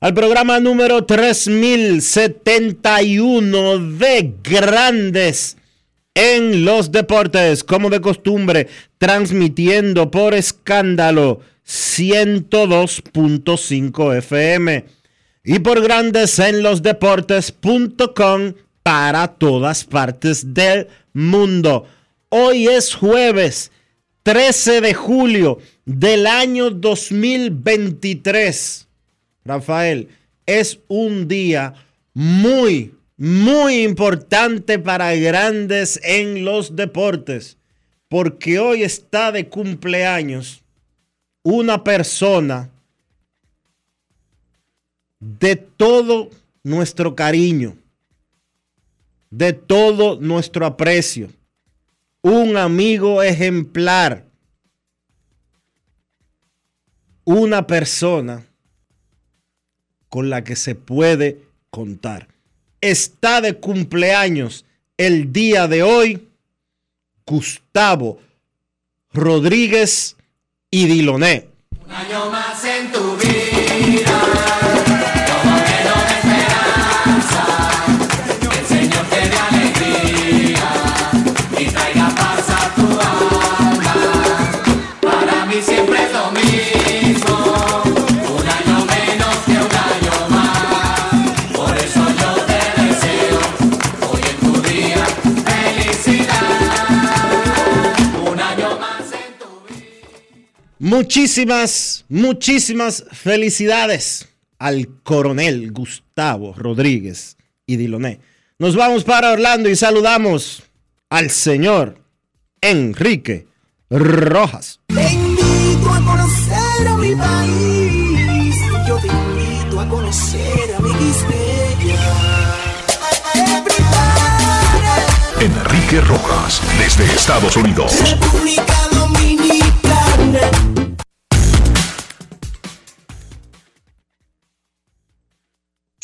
al programa número 3071 de Grandes en los Deportes, como de costumbre, transmitiendo por escándalo 102.5 FM y por Grandes en los Deportes.com para todas partes del mundo. Hoy es jueves 13 de julio del año 2023. Rafael, es un día muy, muy importante para grandes en los deportes, porque hoy está de cumpleaños una persona de todo nuestro cariño de todo nuestro aprecio. Un amigo ejemplar. Una persona con la que se puede contar. Está de cumpleaños el día de hoy Gustavo Rodríguez y Diloné. Un año más en tu vida. Muchísimas, muchísimas felicidades al coronel Gustavo Rodríguez y Diloné. Nos vamos para Orlando y saludamos al señor Enrique Rojas. Te invito a conocer a mi país. Yo te invito a conocer a mi Enrique Rojas, desde Estados Unidos. República Dominicana.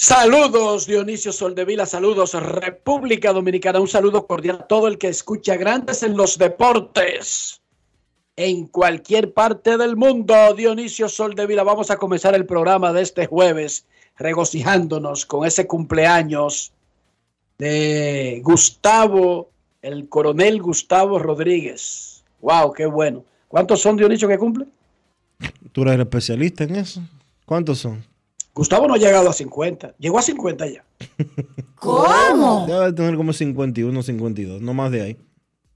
Saludos Dionisio Soldevila, saludos República Dominicana, un saludo cordial a todo el que escucha Grandes en los Deportes en cualquier parte del mundo. Dionisio Soldevila, vamos a comenzar el programa de este jueves regocijándonos con ese cumpleaños de Gustavo, el coronel Gustavo Rodríguez. Wow, qué bueno. ¿Cuántos son Dionisio que cumple? ¿Tú eres especialista en eso? ¿Cuántos son? Gustavo no ha llegado a 50. Llegó a 50 ya. ¿Cómo? Debe tener como 51, 52, no más de ahí.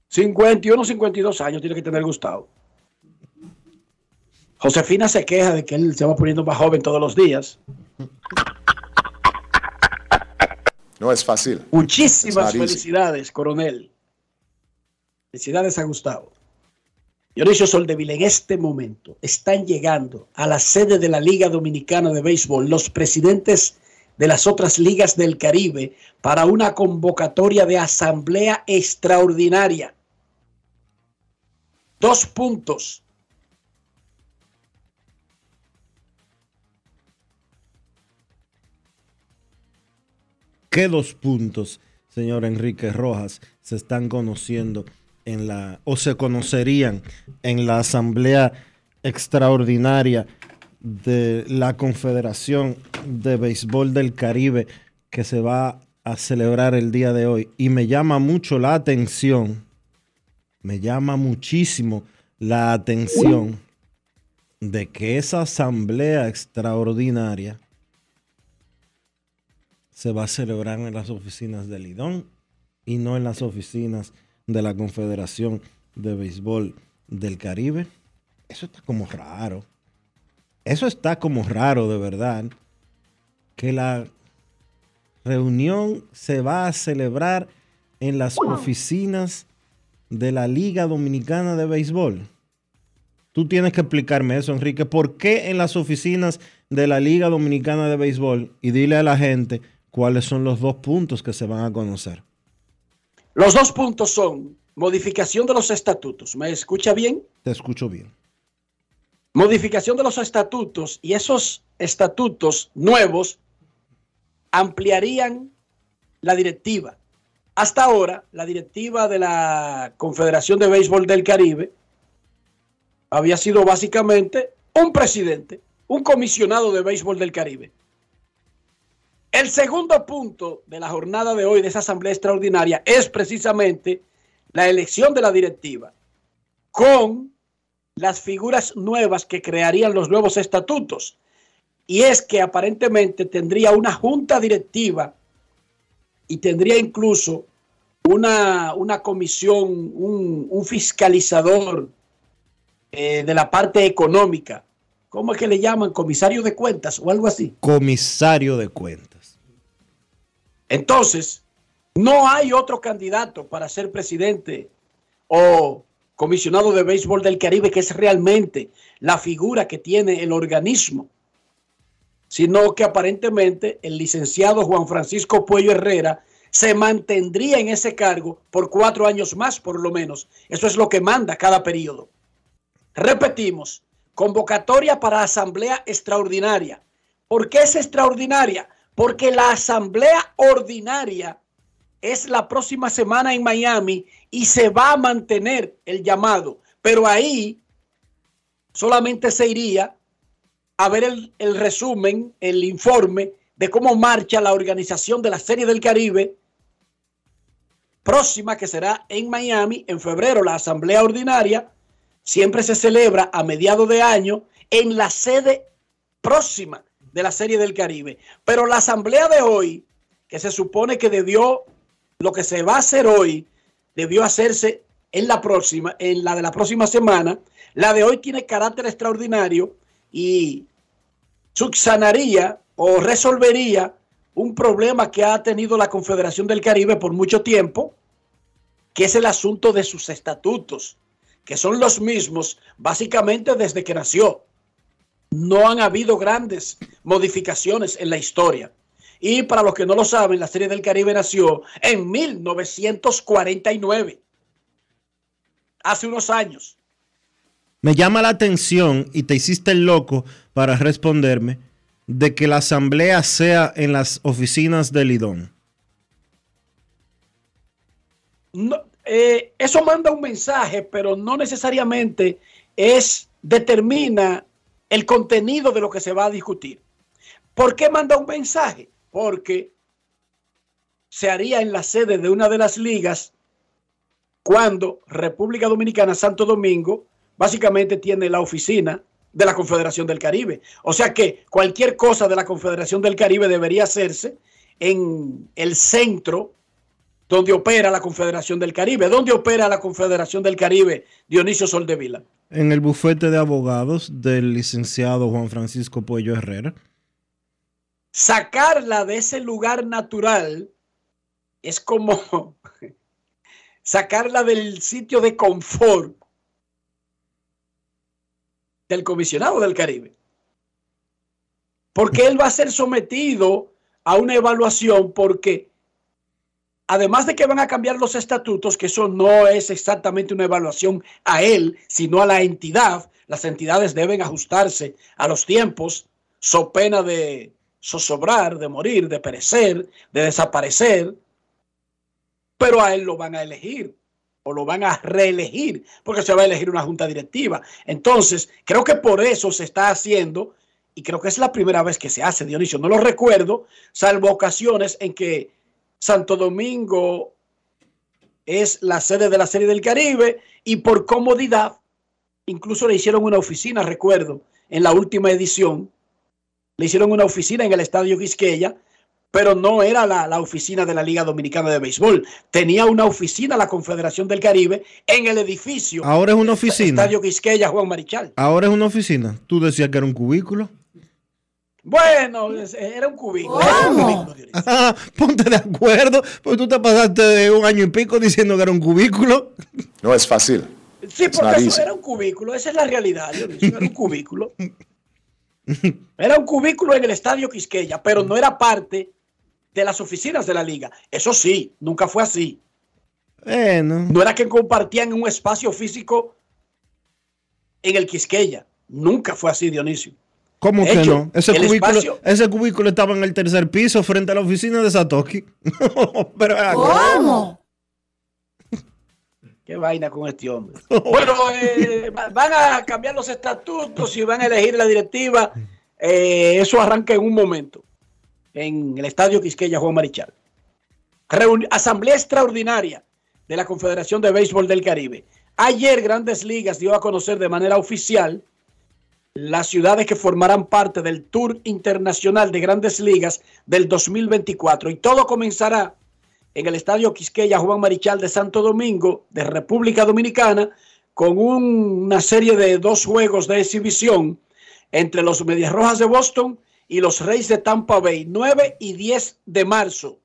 51, 52 años tiene que tener Gustavo. Josefina se queja de que él se va poniendo más joven todos los días. No es fácil. Muchísimas felicidades, coronel. Felicidades a Gustavo. Dionisio Soldevila, en este momento están llegando a la sede de la Liga Dominicana de Béisbol los presidentes de las otras ligas del Caribe para una convocatoria de asamblea extraordinaria. Dos puntos. ¿Qué dos puntos, señor Enrique Rojas, se están conociendo en la o se conocerían en la asamblea extraordinaria de la Confederación de Béisbol del Caribe que se va a celebrar el día de hoy? Y me llama mucho la atención, me llama muchísimo la atención de que esa asamblea extraordinaria se va a celebrar en las oficinas del Lidón y no en las oficinas de la Confederación de Béisbol del Caribe. Eso está como raro. Eso está como raro de verdad. Que la reunión se va a celebrar en las oficinas de la Liga Dominicana de Béisbol. Tú tienes que explicarme eso, Enrique. ¿Por qué en las oficinas de la Liga Dominicana de Béisbol? Y dile a la gente cuáles son los dos puntos que se van a conocer. Los dos puntos son modificación de los estatutos. ¿Me escucha bien? Te escucho bien. Modificación de los estatutos y esos estatutos nuevos ampliarían la directiva. Hasta ahora, la directiva de la Confederación de Béisbol del Caribe había sido básicamente un presidente, un comisionado de béisbol del Caribe. El segundo punto de la jornada de hoy de esa asamblea extraordinaria es precisamente la elección de la directiva con las figuras nuevas que crearían los nuevos estatutos. Y es que aparentemente tendría una junta directiva y tendría incluso una, una comisión, un, fiscalizador eh, de la parte económica. ¿Cómo es que le llaman? Comisario de cuentas o algo así. Comisario de cuentas. Entonces, no hay otro candidato para ser presidente o comisionado de béisbol del Caribe que es realmente la figura que tiene el organismo, sino que aparentemente el licenciado Juan Francisco Puello Herrera se mantendría en ese cargo por cuatro años más, por lo menos. Eso es lo que manda cada periodo. Repetimos, convocatoria para asamblea extraordinaria. ¿Por qué es extraordinaria? Porque la asamblea ordinaria es la próxima semana en Miami y se va a mantener el llamado. Pero ahí solamente se iría a ver el, resumen, el informe de cómo marcha la organización de la Serie del Caribe próxima que será en Miami en febrero, la asamblea ordinaria siempre se celebra a mediados de año en la sede próxima de la Serie del Caribe. Pero la asamblea de hoy, que se supone que debió, lo que se va a hacer hoy, debió hacerse en la próxima, en la de la próxima semana, la de hoy tiene carácter extraordinario y subsanaría o resolvería un problema que ha tenido la Confederación del Caribe por mucho tiempo, que es el asunto de sus estatutos que son los mismos básicamente desde que nació. No han habido grandes modificaciones en la historia. Y para los que no lo saben, la Serie del Caribe nació en 1949, hace unos años. Me llama la atención y te hiciste el loco para responderme de que la asamblea sea en las oficinas del Lidón. No, eh, eso manda un mensaje, pero no necesariamente es determina el contenido de lo que se va a discutir. ¿Por qué manda un mensaje? Porque se haría en la sede de una de las ligas cuando República Dominicana, Santo Domingo, básicamente tiene la oficina de la Confederación del Caribe. O sea que cualquier cosa de la Confederación del Caribe debería hacerse en el centro donde opera la Confederación del Caribe. ¿Dónde opera la Confederación del Caribe, Dionisio Soldevila? En el bufete de abogados del licenciado Juan Francisco Puello Herrera. Sacarla de ese lugar natural es como sacarla del sitio de confort del comisionado del Caribe. Porque él va a ser sometido a una evaluación porque además de que van a cambiar los estatutos, que eso no es exactamente una evaluación a él, sino a la entidad, las entidades deben ajustarse a los tiempos, so pena de zozobrar, de morir, de perecer, de desaparecer, pero a él lo van a elegir o lo van a reelegir, porque se va a elegir una junta directiva. Entonces, creo que por eso se está haciendo, y creo que es la primera vez que se hace, Dionisio, no lo recuerdo, salvo ocasiones en que Santo Domingo es la sede de la Serie del Caribe y por comodidad, incluso le hicieron una oficina, recuerdo, en la última edición, le hicieron una oficina en el Estadio Quisqueya, pero no era la, la, oficina de la Liga Dominicana de Béisbol. Tenía una oficina la Confederación del Caribe en el edificio. Ahora es una oficina. Estadio Quisqueya, Juan Marichal. Ahora es una oficina. Tú decías que era un cubículo. Bueno, era un cubículo. Era un cubículo ah, ponte de acuerdo, porque tú te pasaste de un año y pico diciendo que era un cubículo. No es fácil. Sí, porque eso era un cubículo, esa es la realidad. Dionisio, era un cubículo. Era un cubículo en el estadio Quisqueya, pero no era parte de las oficinas de la liga. Eso sí, nunca fue así. Bueno. No era que compartían un espacio físico en el Quisqueya. Nunca fue así, Dionisio. ¿Cómo De que hecho, no? Ese cubículo, espacio- ese cubículo estaba en el tercer piso frente a la oficina de Satoshi. Pero. ¿Cómo? Qué vaina con este hombre. Bueno, eh, va- van a cambiar los estatutos y van a elegir la directiva. Eh, eso arranca en un momento en el estadio Quisqueya Juan Marichal. Reuni- Asamblea extraordinaria de la Confederación de Béisbol del Caribe. Ayer Grandes Ligas dio a conocer de manera oficial las ciudades que formarán parte del Tour Internacional de Grandes Ligas del 2024 y todo comenzará en el Estadio Quisqueya Juan Marichal de Santo Domingo, de República Dominicana, con un- una serie de dos juegos de exhibición entre los Medias Rojas de Boston y los Reyes de Tampa Bay, 9 y 10 de marzo.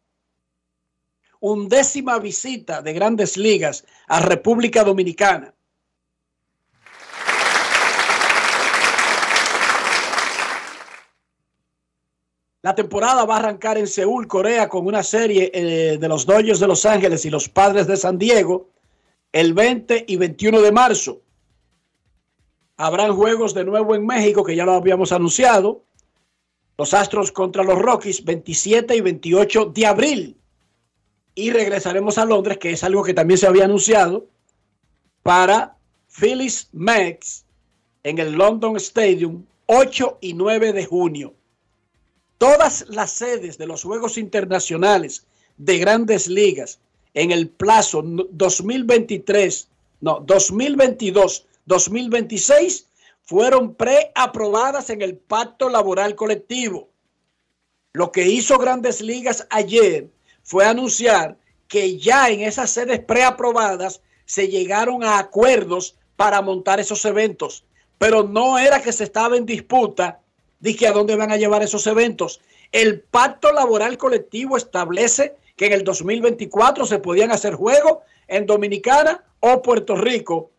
Undécima visita de grandes ligas a República Dominicana. La temporada va a arrancar en Seúl, Corea, con una serie eh, de los Dodgers de Los Ángeles y los Padres de San Diego el 20 y 21 de marzo. Habrán juegos de nuevo en México, que ya lo habíamos anunciado. Los Astros contra los Rockies, 27 y 28 de abril. Y regresaremos a Londres, que es algo que también se había anunciado, para Phillies Mex en el London Stadium, 8 y 9 de junio. Todas las sedes de los Juegos Internacionales de Grandes Ligas en el plazo no- 2023, no, 2022, 2026 fueron preaprobadas en el Pacto Laboral Colectivo. Lo que hizo Grandes Ligas ayer fue anunciar que ya en esas sedes preaprobadas se llegaron a acuerdos para montar esos eventos, pero no era que se estaba en disputa que a dónde van a llevar esos eventos. El pacto laboral colectivo establece que en el 2024 se podían hacer juegos en Dominicana o Puerto Rico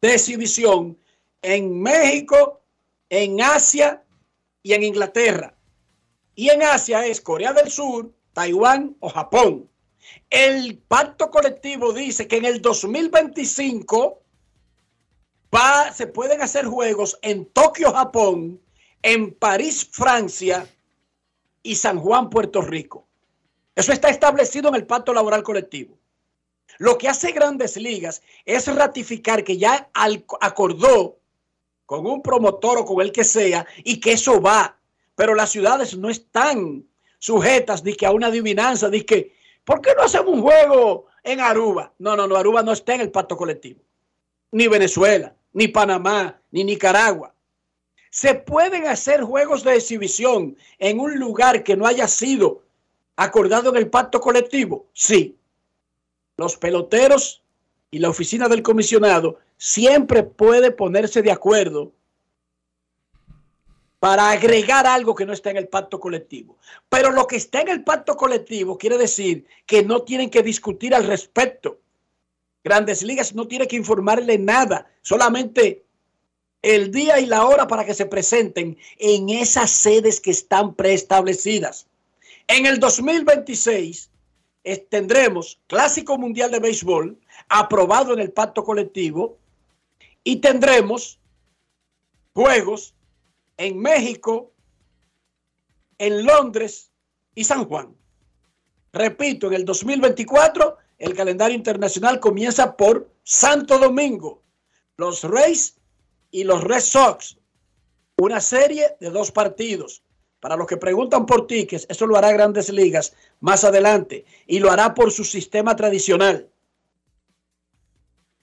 de exhibición en México, en Asia y en Inglaterra. Y en Asia es Corea del Sur, Taiwán o Japón. El pacto colectivo dice que en el 2025 va, se pueden hacer juegos en Tokio, Japón, en París, Francia y San Juan, Puerto Rico. Eso está establecido en el pacto laboral colectivo. Lo que hace Grandes Ligas es ratificar que ya acordó con un promotor o con el que sea y que eso va. Pero las ciudades no están sujetas de que a una adivinanza, de que, ¿por qué no hacemos un juego en Aruba? No, no, no, Aruba no está en el pacto colectivo. Ni Venezuela, ni Panamá, ni Nicaragua. Se pueden hacer juegos de exhibición en un lugar que no haya sido acordado en el pacto colectivo. Sí. Los peloteros y la oficina del comisionado siempre puede ponerse de acuerdo para agregar algo que no está en el pacto colectivo. Pero lo que está en el pacto colectivo quiere decir que no tienen que discutir al respecto. Grandes Ligas no tiene que informarle nada, solamente el día y la hora para que se presenten en esas sedes que están preestablecidas. En el 2026 eh, tendremos Clásico Mundial de Béisbol aprobado en el pacto colectivo y tendremos juegos en México, en Londres y San Juan. Repito, en el 2024 el calendario internacional comienza por Santo Domingo, los Rays y los Red Sox. Una serie de dos partidos. Para los que preguntan por tickets, eso lo hará Grandes Ligas más adelante y lo hará por su sistema tradicional.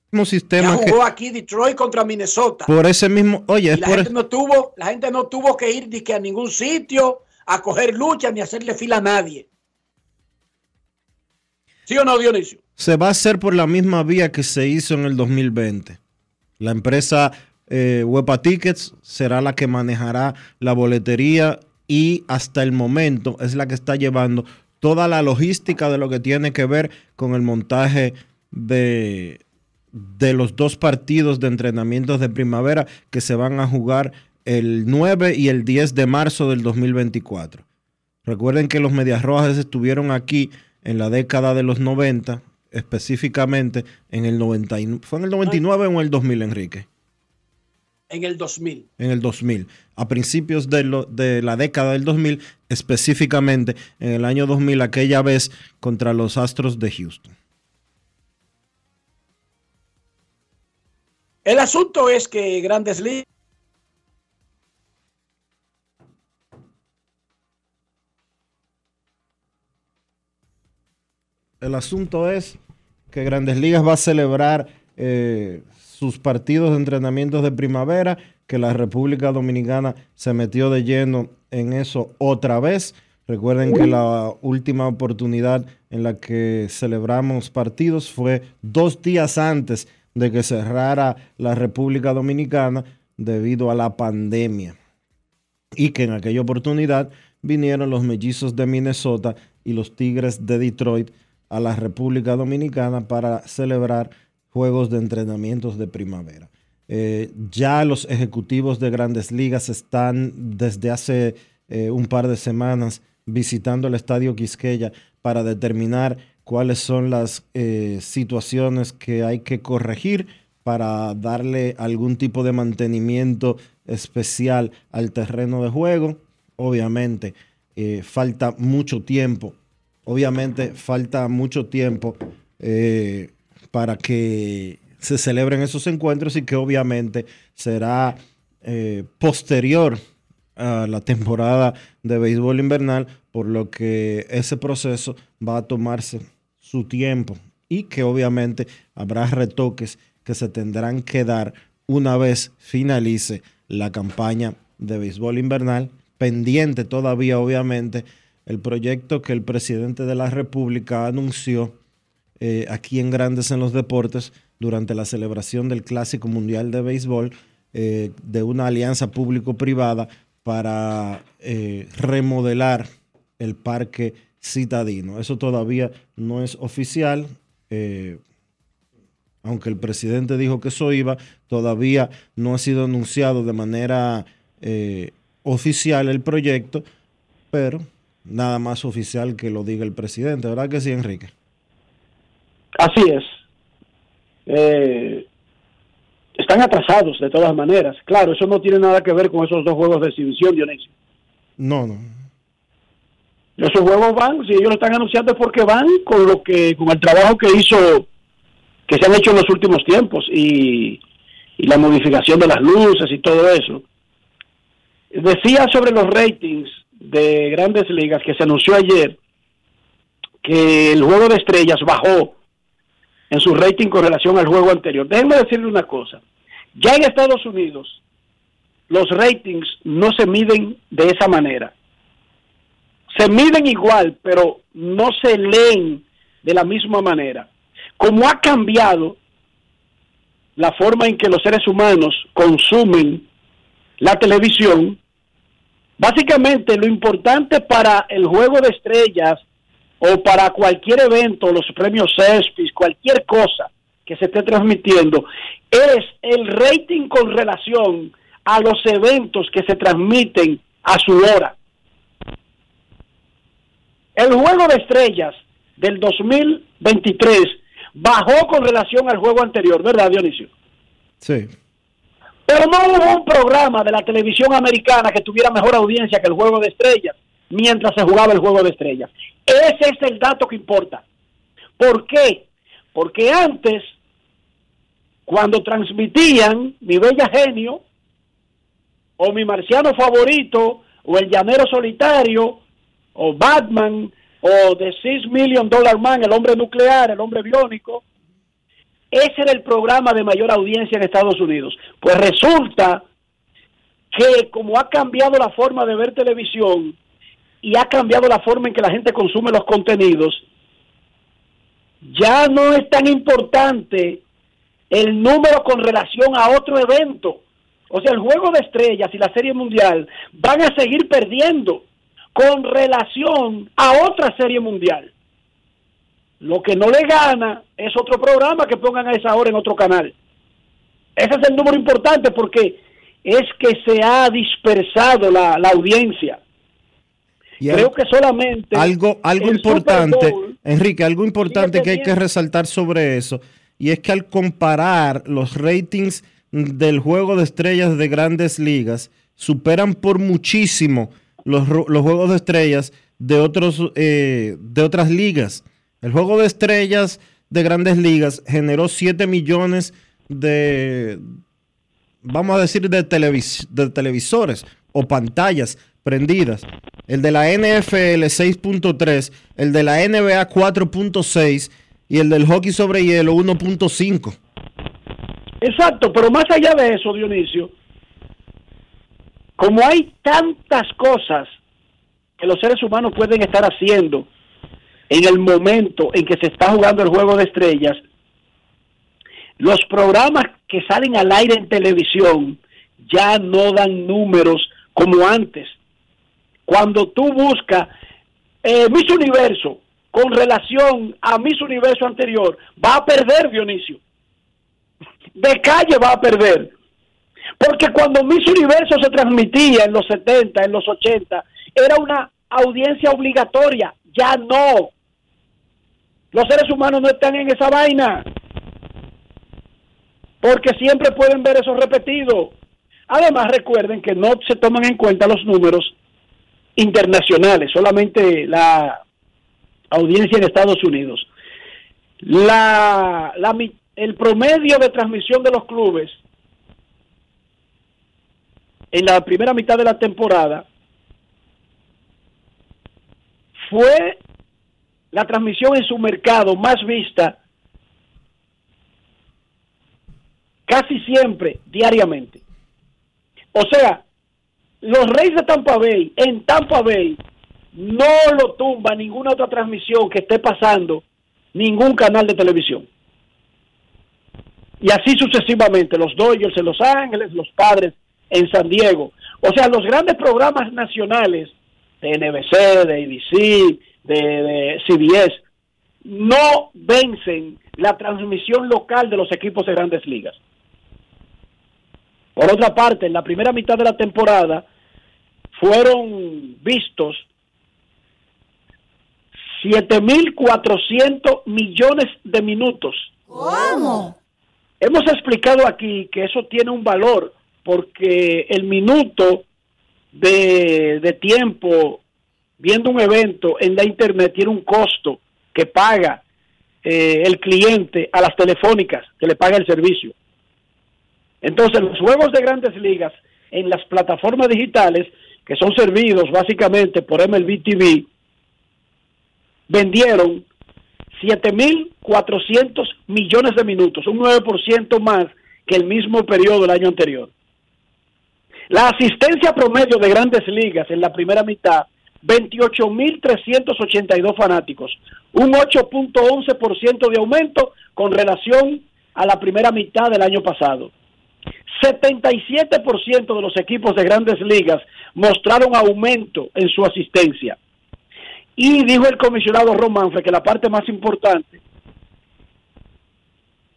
Mismo Ya sistema que, jugó aquí Detroit contra Minnesota. por ese mismo, oye, es la por, gente no tuvo, la gente no tuvo que ir ni que a ningún sitio a coger lucha ni a hacerle fila a nadie. ¿Sí o no, Dionisio? se va a hacer por la misma vía que se hizo en el 2020. La empresa eh, Huepa Tickets será la que manejará la boletería y hasta el momento es la que está llevando toda la logística de lo que tiene que ver con el montaje de, de los dos partidos de entrenamientos de primavera que se van a jugar el 9 y el 10 de marzo del 2024. Recuerden que los Medias Rojas estuvieron aquí en la década de los 90, específicamente en el 99. ¿Fue en el 99 o en el 2000, Enrique? En el 2000. En el 2000. A principios de, lo- de la década del 2000, específicamente en el año 2000, aquella vez contra los Astros de Houston. El asunto es que Grandes Ligas El asunto es que Grandes Ligas va a celebrar eh, sus partidos de entrenamientos de primavera, que la República Dominicana se metió de lleno en eso otra vez. Recuerden que la última oportunidad en la que celebramos partidos fue dos días antes de que cerrara la República Dominicana debido a la pandemia y que en aquella oportunidad vinieron los mellizos de Minnesota y los Tigres de Detroit a la República Dominicana para celebrar juegos de entrenamientos de primavera. Eh, ya los ejecutivos de grandes ligas están desde hace eh, un par de semanas visitando el estadio Quisqueya para determinar cuáles son las eh, situaciones que hay que corregir para darle algún tipo de mantenimiento especial al terreno de juego. Obviamente, falta mucho tiempo. Obviamente, falta mucho tiempo para que se celebren esos encuentros y que obviamente será eh, posterior a la temporada de béisbol invernal, por lo que ese proceso va a tomarse su tiempo y que obviamente habrá retoques que se tendrán que dar una vez finalice la campaña de béisbol invernal, pendiente todavía obviamente el proyecto que el presidente de la República anunció eh, aquí en Grandes en los Deportes durante la celebración del Clásico Mundial de Béisbol eh, de una alianza público-privada para eh, remodelar el parque citadino. Eso todavía no es oficial. aunque el presidente dijo que eso iba, todavía no ha sido anunciado de manera oficial el proyecto, pero nada más oficial que lo diga el presidente, ¿verdad que sí, Enrique? Así es. Eh, están atrasados de todas maneras. Claro, eso no tiene nada que ver con esos dos juegos de exhibición, Dionisio. No, no. Esos juegos van, si ellos lo están anunciando es porque van con lo que, con el trabajo que hizo, que se han hecho en los últimos tiempos y, y la modificación de las luces y todo eso. Decía sobre los ratings de grandes ligas que se anunció ayer que el juego de estrellas bajó en su rating con relación al juego anterior. Déjenme decirle una cosa. Ya en Estados Unidos los ratings no se miden de esa manera. Se miden igual, pero no se leen de la misma manera. Como ha cambiado la forma en que los seres humanos consumen la televisión, básicamente lo importante para el juego de estrellas o para cualquier evento, los premios CESPIS, cualquier cosa que se esté transmitiendo, es el rating con relación a los eventos que se transmiten a su hora. El juego de estrellas del 2023 bajó con relación al juego anterior, ¿verdad, Dionisio? Sí. Pero no hubo un programa de la televisión americana que tuviera mejor audiencia que el juego de estrellas mientras se jugaba el juego de estrellas. Ese es el dato que importa. ¿Por qué? Porque antes, cuando transmitían Mi Bella Genio, o Mi Marciano Favorito, o El Llanero Solitario, o Batman, o The Six Million Dollar Man, El Hombre Nuclear, El Hombre Biónico, ese era el programa de mayor audiencia en Estados Unidos. Pues resulta que como ha cambiado la forma de ver televisión y ha cambiado la forma en que la gente consume los contenidos, ya no es tan importante el número con relación a otro evento. O sea, el juego de estrellas y la serie mundial van a seguir perdiendo con relación a otra serie mundial. Lo que no le gana es otro programa que pongan a esa hora en otro canal. Ese es el número importante porque es que se ha dispersado la, la audiencia. Y Creo que solamente algo, algo importante, Enrique, algo importante que hay que resaltar sobre eso, y es que al comparar los ratings del juego de estrellas de grandes ligas, superan por muchísimo los, los juegos de estrellas de, otros, eh, de otras ligas. El juego de estrellas de grandes ligas generó 7 millones de, vamos a decir, de, televis- de televisores o pantallas prendidas. El de la NFL 6.3, el de la NBA 4.6 y el del hockey sobre hielo 1.5. Exacto, pero más allá de eso, Dionisio, como hay tantas cosas que los seres humanos pueden estar haciendo en el momento en que se está jugando el juego de estrellas, los programas que salen al aire en televisión ya no dan números como antes. Cuando tú buscas eh, Miss Universo con relación a Miss Universo anterior, va a perder Dionisio de calle va a perder. Porque cuando Miss Universo se transmitía en los 70, en los 80, era una audiencia obligatoria. Ya no. Los seres humanos no están en esa vaina. Porque siempre pueden ver eso repetido. Además, recuerden que no se toman en cuenta los números internacionales, solamente la audiencia en Estados Unidos. La, la, el promedio de transmisión de los clubes en la primera mitad de la temporada fue la transmisión en su mercado más vista casi siempre diariamente. O sea, los Reyes de Tampa Bay en Tampa Bay no lo tumba ninguna otra transmisión que esté pasando ningún canal de televisión. Y así sucesivamente, los Dodgers en Los Ángeles, los Padres en San Diego. O sea, los grandes programas nacionales de NBC, de ABC, de, de CBS, no vencen la transmisión local de los equipos de grandes ligas. Por otra parte, en la primera mitad de la temporada fueron vistos 7.400 millones de minutos. ¿Cómo? Hemos explicado aquí que eso tiene un valor porque el minuto de, de tiempo viendo un evento en la internet tiene un costo que paga eh, el cliente a las telefónicas que le paga el servicio. Entonces los juegos de grandes ligas en las plataformas digitales que son servidos básicamente por MLB TV vendieron 7.400 millones de minutos, un 9% más que el mismo periodo del año anterior. La asistencia promedio de grandes ligas en la primera mitad, 28.382 fanáticos, un 8.11% de aumento con relación a la primera mitad del año pasado. 77% de los equipos de grandes ligas mostraron aumento en su asistencia. Y dijo el comisionado Romanfre que la parte más importante,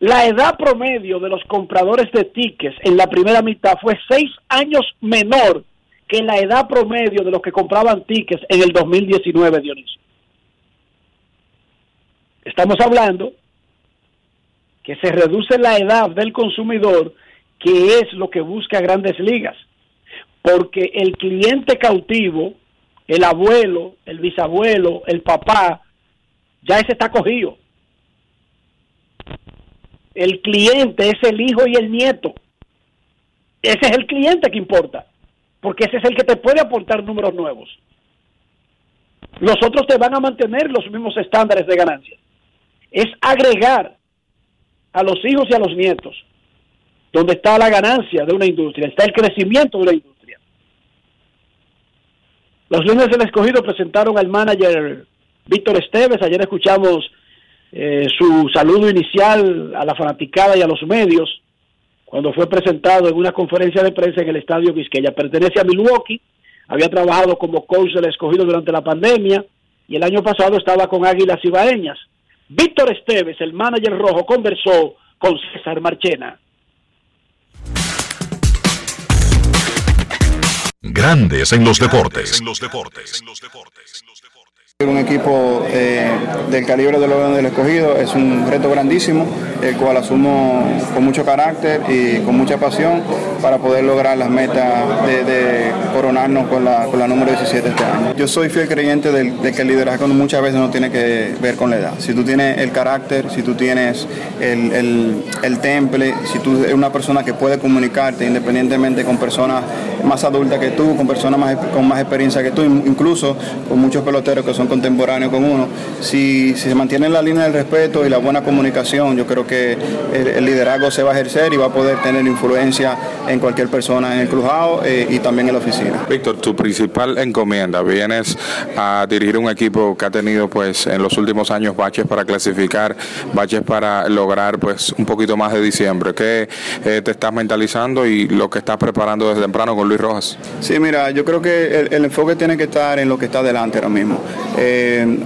la edad promedio de los compradores de tickets en la primera mitad fue seis años menor que la edad promedio de los que compraban tickets en el 2019, Dionisio. estamos hablando que se reduce la edad del consumidor, que es lo que busca grandes ligas. Porque el cliente cautivo, el abuelo, el bisabuelo, el papá, ya ese está cogido. El cliente es el hijo y el nieto. Ese es el cliente que importa, porque ese es el que te puede aportar números nuevos. Los otros te van a mantener los mismos estándares de ganancia. Es agregar a los hijos y a los nietos donde está la ganancia de una industria, está el crecimiento de una industria. Los lunes del escogido presentaron al manager Víctor Esteves, ayer escuchamos eh, su saludo inicial a la fanaticada y a los medios cuando fue presentado en una conferencia de prensa en el estadio Vizqueya. Pertenece a Milwaukee, había trabajado como coach del escogido durante la pandemia y el año pasado estaba con Águilas Ibaeñas. Víctor Esteves, el manager rojo, conversó con César Marchena. Grandes en los deportes. Un equipo eh, del calibre de los del escogido es un reto grandísimo, el cual asumo con mucho carácter y con mucha pasión para poder lograr las metas de, coronarnos con la, con la número 17 este año. Yo soy fiel creyente de, que el liderazgo muchas veces no tiene que ver con la edad. Si tú tienes el carácter, si tú tienes el, el, el temple, si tú eres una persona que puede comunicarte independientemente con personas más adultas que tú, con personas más, con más experiencia que tú, incluso con muchos peloteros que son contemporáneos con uno, si, si se mantiene la línea del respeto y la buena comunicación, yo creo que el, el liderazgo se va a ejercer y va a poder tener influencia en cualquier persona en el crujado eh, y también en la oficina. Víctor, tu principal encomienda, vienes a dirigir un equipo que ha tenido pues en los últimos años baches para clasificar, baches para lograr pues un poquito más de diciembre. ¿Qué eh, te estás mentalizando y lo que estás preparando desde temprano con Luis Rojas? Sí, mira, yo creo que el, el enfoque tiene que estar en lo que está delante ahora mismo. Eh,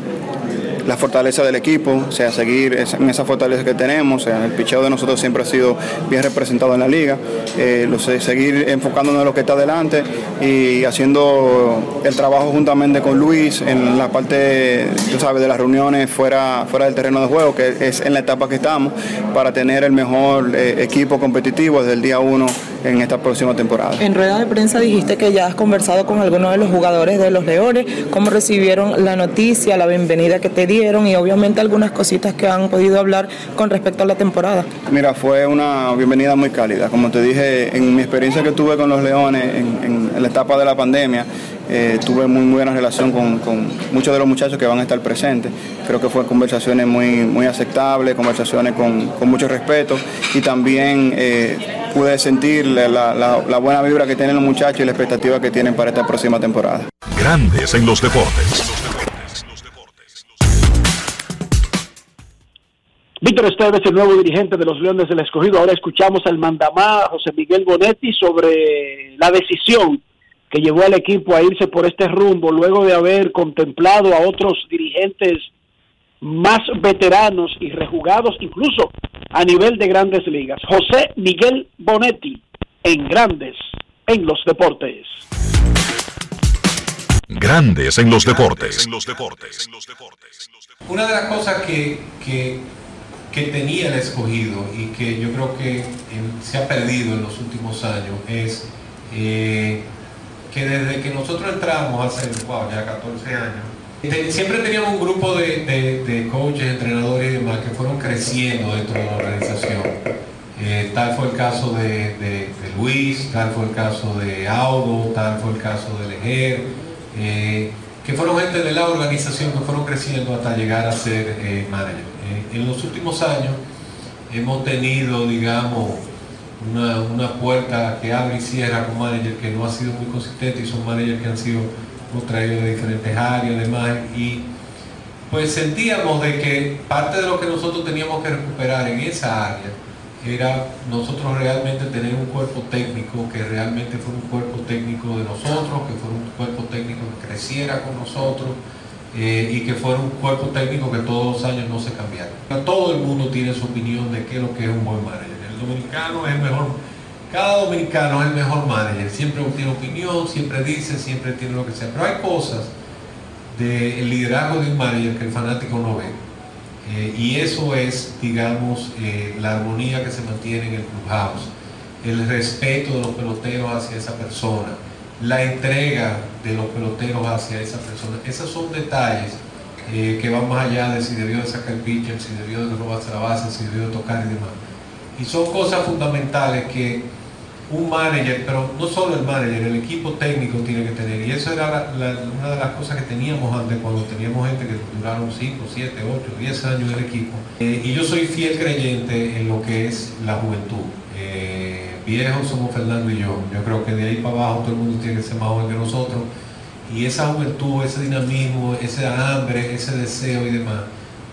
la fortaleza del equipo, o sea, seguir en esa fortaleza que tenemos, o sea, el picheo de nosotros siempre ha sido bien representado en la liga, eh, seguir enfocándonos en lo que está delante y haciendo el trabajo juntamente con Luis en la parte, tú sabes, de las reuniones fuera, fuera del terreno de juego, que es en la etapa que estamos, para tener el mejor eh, equipo competitivo desde el día uno en esta próxima temporada. En rueda de prensa dijiste que ya has conversado con algunos de los jugadores de los Leones, cómo recibieron la noticia, la bienvenida que te dieron y obviamente algunas cositas que han podido hablar con respecto a la temporada. Mira, fue una bienvenida muy cálida. Como te dije, en mi experiencia que tuve con los Leones en, en la etapa de la pandemia, eh, tuve muy, muy buena relación con, con, muchos de los muchachos que van a estar presentes. Creo que fue conversaciones muy, muy aceptables, conversaciones con, con mucho respeto y también eh, pude sentir la, la, la buena vibra que tienen los muchachos y la expectativa que tienen para esta próxima temporada. Grandes en los deportes. Víctor Esteves, el nuevo dirigente de los Leones del Escogido. Ahora escuchamos al mandamá José Miguel Bonetti sobre la decisión que llevó al equipo a irse por este rumbo luego de haber contemplado a otros dirigentes más veteranos y rejugados incluso a nivel de grandes ligas. José Miguel Bonetti en Grandes en los Deportes. Grandes en los deportes. Una de las cosas que, que, que tenía el escogido y que yo creo que en, se ha perdido en los últimos años es eh, que desde que nosotros entramos hace wow, ya 14 años, siempre teníamos un grupo de, de, de, coaches, entrenadores y demás que fueron creciendo dentro de la organización. Eh, tal fue el caso de, de, Luis, tal fue el caso de Audo, tal fue el caso de Leger, eh, que fueron gente de la organización que fueron creciendo hasta llegar a ser eh, manager. en los últimos años hemos tenido, digamos, una, una, puerta que abre y cierra con manager que no ha sido muy consistente y son managers que han sido traídos de diferentes áreas además y pues sentíamos de que parte de lo que nosotros teníamos que recuperar en esa área era nosotros realmente tener un cuerpo técnico que realmente fuera un cuerpo técnico de nosotros, que fuera un cuerpo técnico que creciera con nosotros eh, y que fuera un cuerpo técnico que todos los años no se cambiara. Todo el mundo tiene su opinión de qué es lo que es un buen manager dominicano es el mejor, cada dominicano es el mejor manager, siempre tiene opinión, siempre dice, siempre tiene lo que sea, pero hay cosas del liderazgo de un manager que el fanático no ve. Eh, y eso es, digamos, eh, la armonía que se mantiene en el clubhouse, el respeto de los peloteros hacia esa persona, la entrega de los peloteros hacia esa persona. Esos son detalles eh, que van más allá de si debió de sacar el pitcher, si debió de robarse la base, si debió de tocar y demás. Y son cosas fundamentales que un manager, pero no solo el manager, el equipo técnico tiene que tener. Y eso era una de las cosas que teníamos antes, cuando teníamos gente que duraron 5, 7, 8, 10 años el equipo. Eh, y yo soy fiel creyente en lo que es la juventud. Eh, viejos somos Fernando y yo. Yo creo que de ahí para abajo todo el mundo tiene que ser más joven que nosotros. Y esa juventud, ese dinamismo, ese hambre, ese deseo y demás,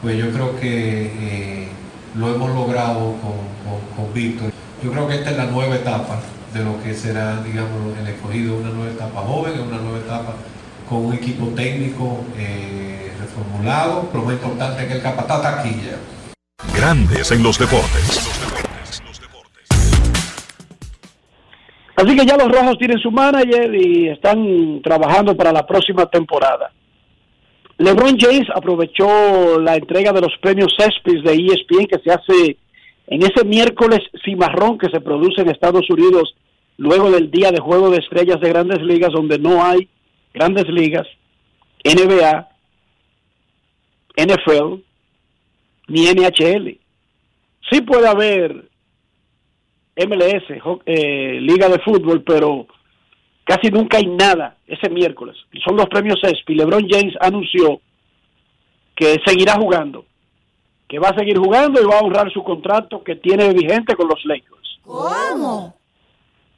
pues yo creo que eh, lo hemos logrado con, con- con Víctor. Yo creo que esta es la nueva etapa de lo que será, digamos, el escogido, una nueva etapa joven, una nueva etapa con un equipo técnico eh, reformulado, pero más importante que el capataz taquilla. Grandes en los deportes. Así que ya los rojos tienen su manager y están trabajando para la próxima temporada. LeBron James aprovechó la entrega de los premios CESPIS de ESPN que se hace en ese miércoles cimarrón que se produce en Estados Unidos luego del día de juego de estrellas de grandes ligas donde no hay grandes ligas, NBA, NFL, ni NHL. Sí puede haber MLS, eh, Liga de Fútbol, pero casi nunca hay nada ese miércoles. Son los premios ESPY. LeBron James anunció que seguirá jugando, que va a seguir jugando y va a honrar su contrato que tiene vigente con los Lakers. ¿Cómo?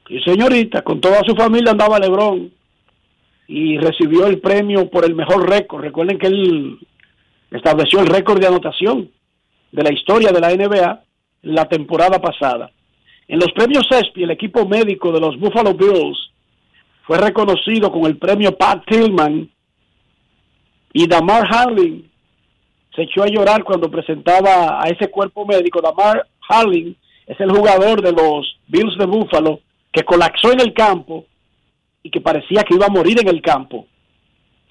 Y señorita, con toda su familia andaba LeBron y recibió el premio por el mejor récord. Recuerden que él estableció el récord de anotación de la historia de la NBA la temporada pasada. En los premios ESPY, el equipo médico de los Buffalo Bills fue reconocido con el premio Pat Tillman y Damar Hamlin se echó a llorar cuando presentaba a ese cuerpo médico. Damar Hamlin es el jugador de los Bills de Buffalo que colapsó en el campo y que parecía que iba a morir en el campo.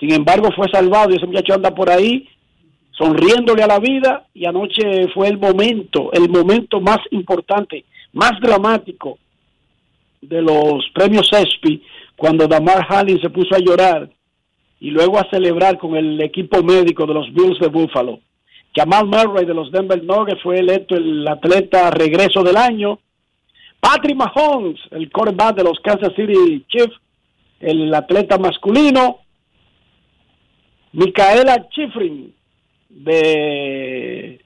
Sin embargo, fue salvado y ese muchacho anda por ahí sonriéndole a la vida y anoche fue el momento, el momento más importante, más dramático de los premios ESPY cuando Damar Hamlin se puso a llorar y luego a celebrar con el equipo médico de los Bills de Buffalo. Jamal Murray de los Denver Nuggets fue electo el atleta regreso del año. Patrick Mahomes, el quarterback de los Kansas City Chiefs, el atleta masculino. Micaela Schifrin de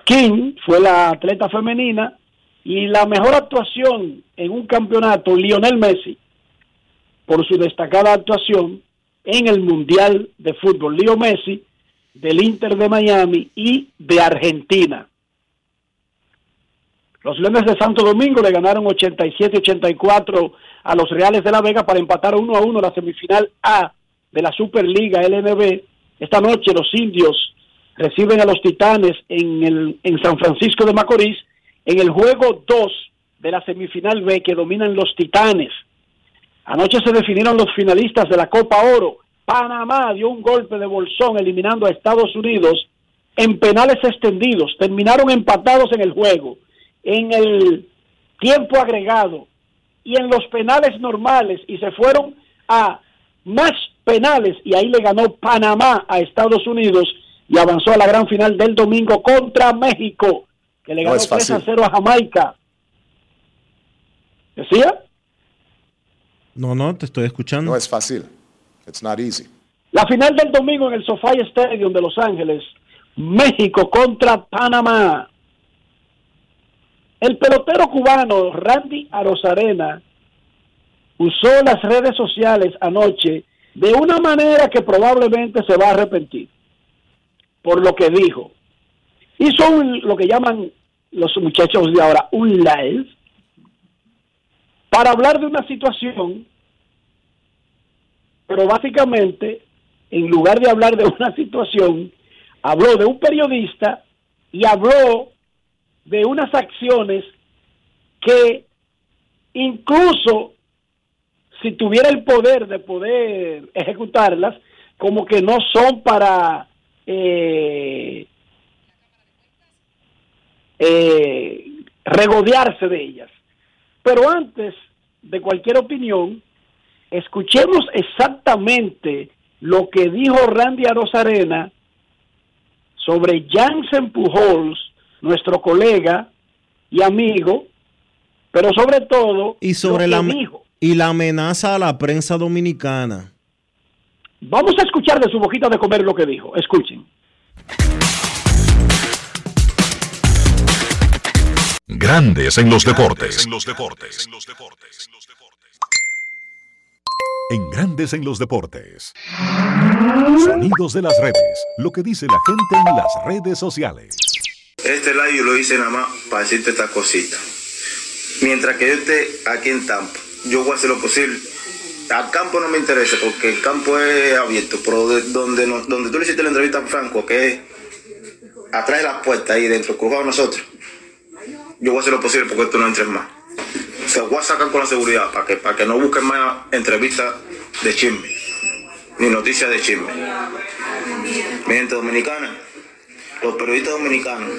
Skin fue la atleta femenina y la mejor actuación en un campeonato, Lionel Messi, por su destacada actuación en el Mundial de Fútbol. Leo Messi del Inter de Miami y de Argentina. Los Leones de Santo Domingo le ganaron 87-84 a los Reales de la Vega para empatar 1 a 1 la semifinal A de la Superliga LNB. Esta noche los indios reciben a los Titanes en, el, en San Francisco de Macorís en el juego 2 de la semifinal B que dominan los Titanes. Anoche se definieron los finalistas de la Copa Oro. Panamá dio un golpe de bolsón eliminando a Estados Unidos en penales extendidos. Terminaron empatados en el juego, en el tiempo agregado y en los penales normales y se fueron a más penales y ahí le ganó Panamá a Estados Unidos y avanzó a la gran final del domingo contra México, que le ganó es 3 a fácil. 0 a Jamaica. ¿Decía? No, no, te estoy escuchando. No es fácil. It's not easy. La final del domingo en el SoFi Stadium de Los Ángeles, México contra Panamá. El pelotero cubano Randy Arozarena usó las redes sociales anoche de una manera que probablemente se va a arrepentir por lo que dijo. Hizo un- lo que llaman los muchachos de ahora un live para hablar de una situación pero básicamente, en lugar de hablar de una situación, habló de un periodista y habló de unas acciones que incluso si tuviera el poder de poder ejecutarlas, como que no son para eh, eh, regodearse de ellas. Pero antes de cualquier opinión, escuchemos exactamente lo que dijo Randy Arozarena sobre Jansen Pujols, nuestro colega y amigo, pero sobre todo Y sobre lo la, que dijo. y la amenaza a la prensa dominicana. Vamos a escuchar de su boquita de comer lo que dijo. Escuchen. Grandes en los deportes. En Grandes en los deportes. Sonidos de las redes. Lo que dice la gente en las redes sociales. Este live yo lo hice nada más para decirte esta cosita. Mientras que yo esté aquí en Tampa, yo voy a hacer lo posible. Al campo no me interesa porque el campo es abierto, pero de- donde, no- donde tú le hiciste la entrevista a Franco, que es atrás de la puerta ahí dentro, crujado nosotros, yo voy a hacer lo posible porque tú no entres más. Se voy a sacar con la seguridad para que, para que no busquen más entrevistas de chisme, ni noticias de chisme. Mi gente dominicana, los periodistas dominicanos,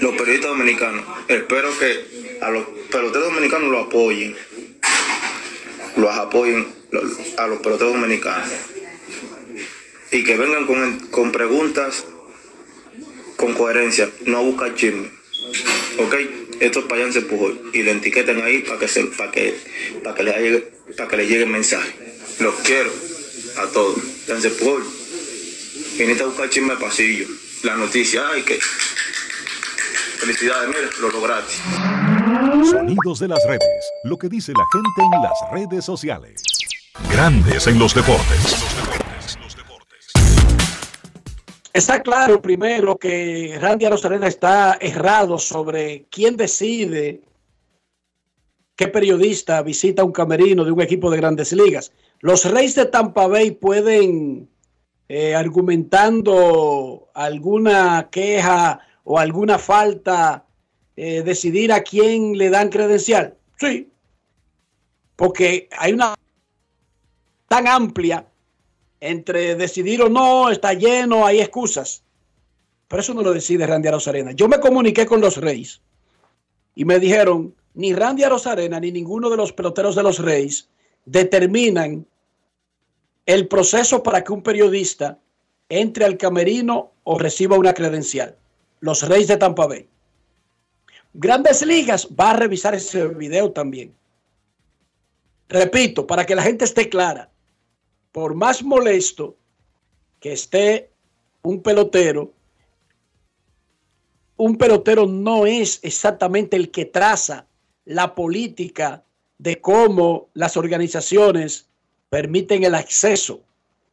los periodistas dominicanos, espero que a los peloteros dominicanos lo apoyen, los apoyen a los peloteros dominicanos y que vengan con, con preguntas con coherencia, no buscar chisme. ¿Ok? Estos payan se Pujol y le etiqueten ahí para que, se, para que, para que, les llegue, para que les llegue el mensaje. Los quiero a todos. Yance Pujol, viniste a buscar chisme de pasillo. La noticia, ay, que felicidades, mira, lo lograste. Sonidos de las redes. Lo que dice la gente en las redes sociales. Grandes en los deportes. Está claro primero que Randy Arozarena está errado sobre quién decide qué periodista visita un camerino de un equipo de grandes ligas. Los Reyes de Tampa Bay pueden, eh, argumentando alguna queja o alguna falta, eh, decidir a quién le dan credencial. Sí, porque hay una tan amplia entre decidir o no, está lleno, hay excusas. Pero eso no lo decide Randy Arozarena. Yo me comuniqué con los Reyes y me dijeron, ni Randy Arozarena ni ninguno de los peloteros de los Reyes determinan el proceso para que un periodista entre al camerino o reciba una credencial. Los Reyes de Tampa Bay. Grandes Ligas va a revisar ese video también. Repito, para que la gente esté clara por más molesto que esté un pelotero, un pelotero no es exactamente el que traza la política de cómo las organizaciones permiten el acceso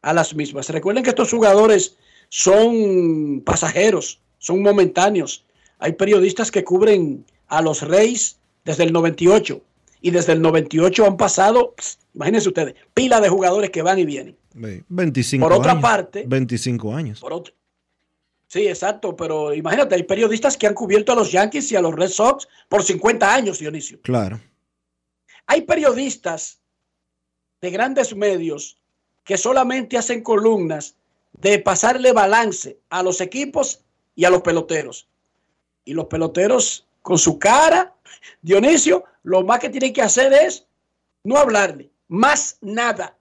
a las mismas. Recuerden que estos jugadores son pasajeros, son momentáneos. Hay periodistas que cubren a los Reyes desde el 98 y desde el 98 han pasado, pss, imagínense ustedes, pila de jugadores que van y vienen. Ve, 25 Por otra años. parte- 25 años. Por otro- Sí, exacto, pero imagínate, hay periodistas que han cubierto a los Yankees y a los Red Sox por 50 años, Dionisio. Claro. Hay periodistas de grandes medios que solamente hacen columnas de pasarle balance a los equipos y a los peloteros. Y los peloteros con su cara, Dionisio, lo más que tienen que hacer es no hablarle, más nada.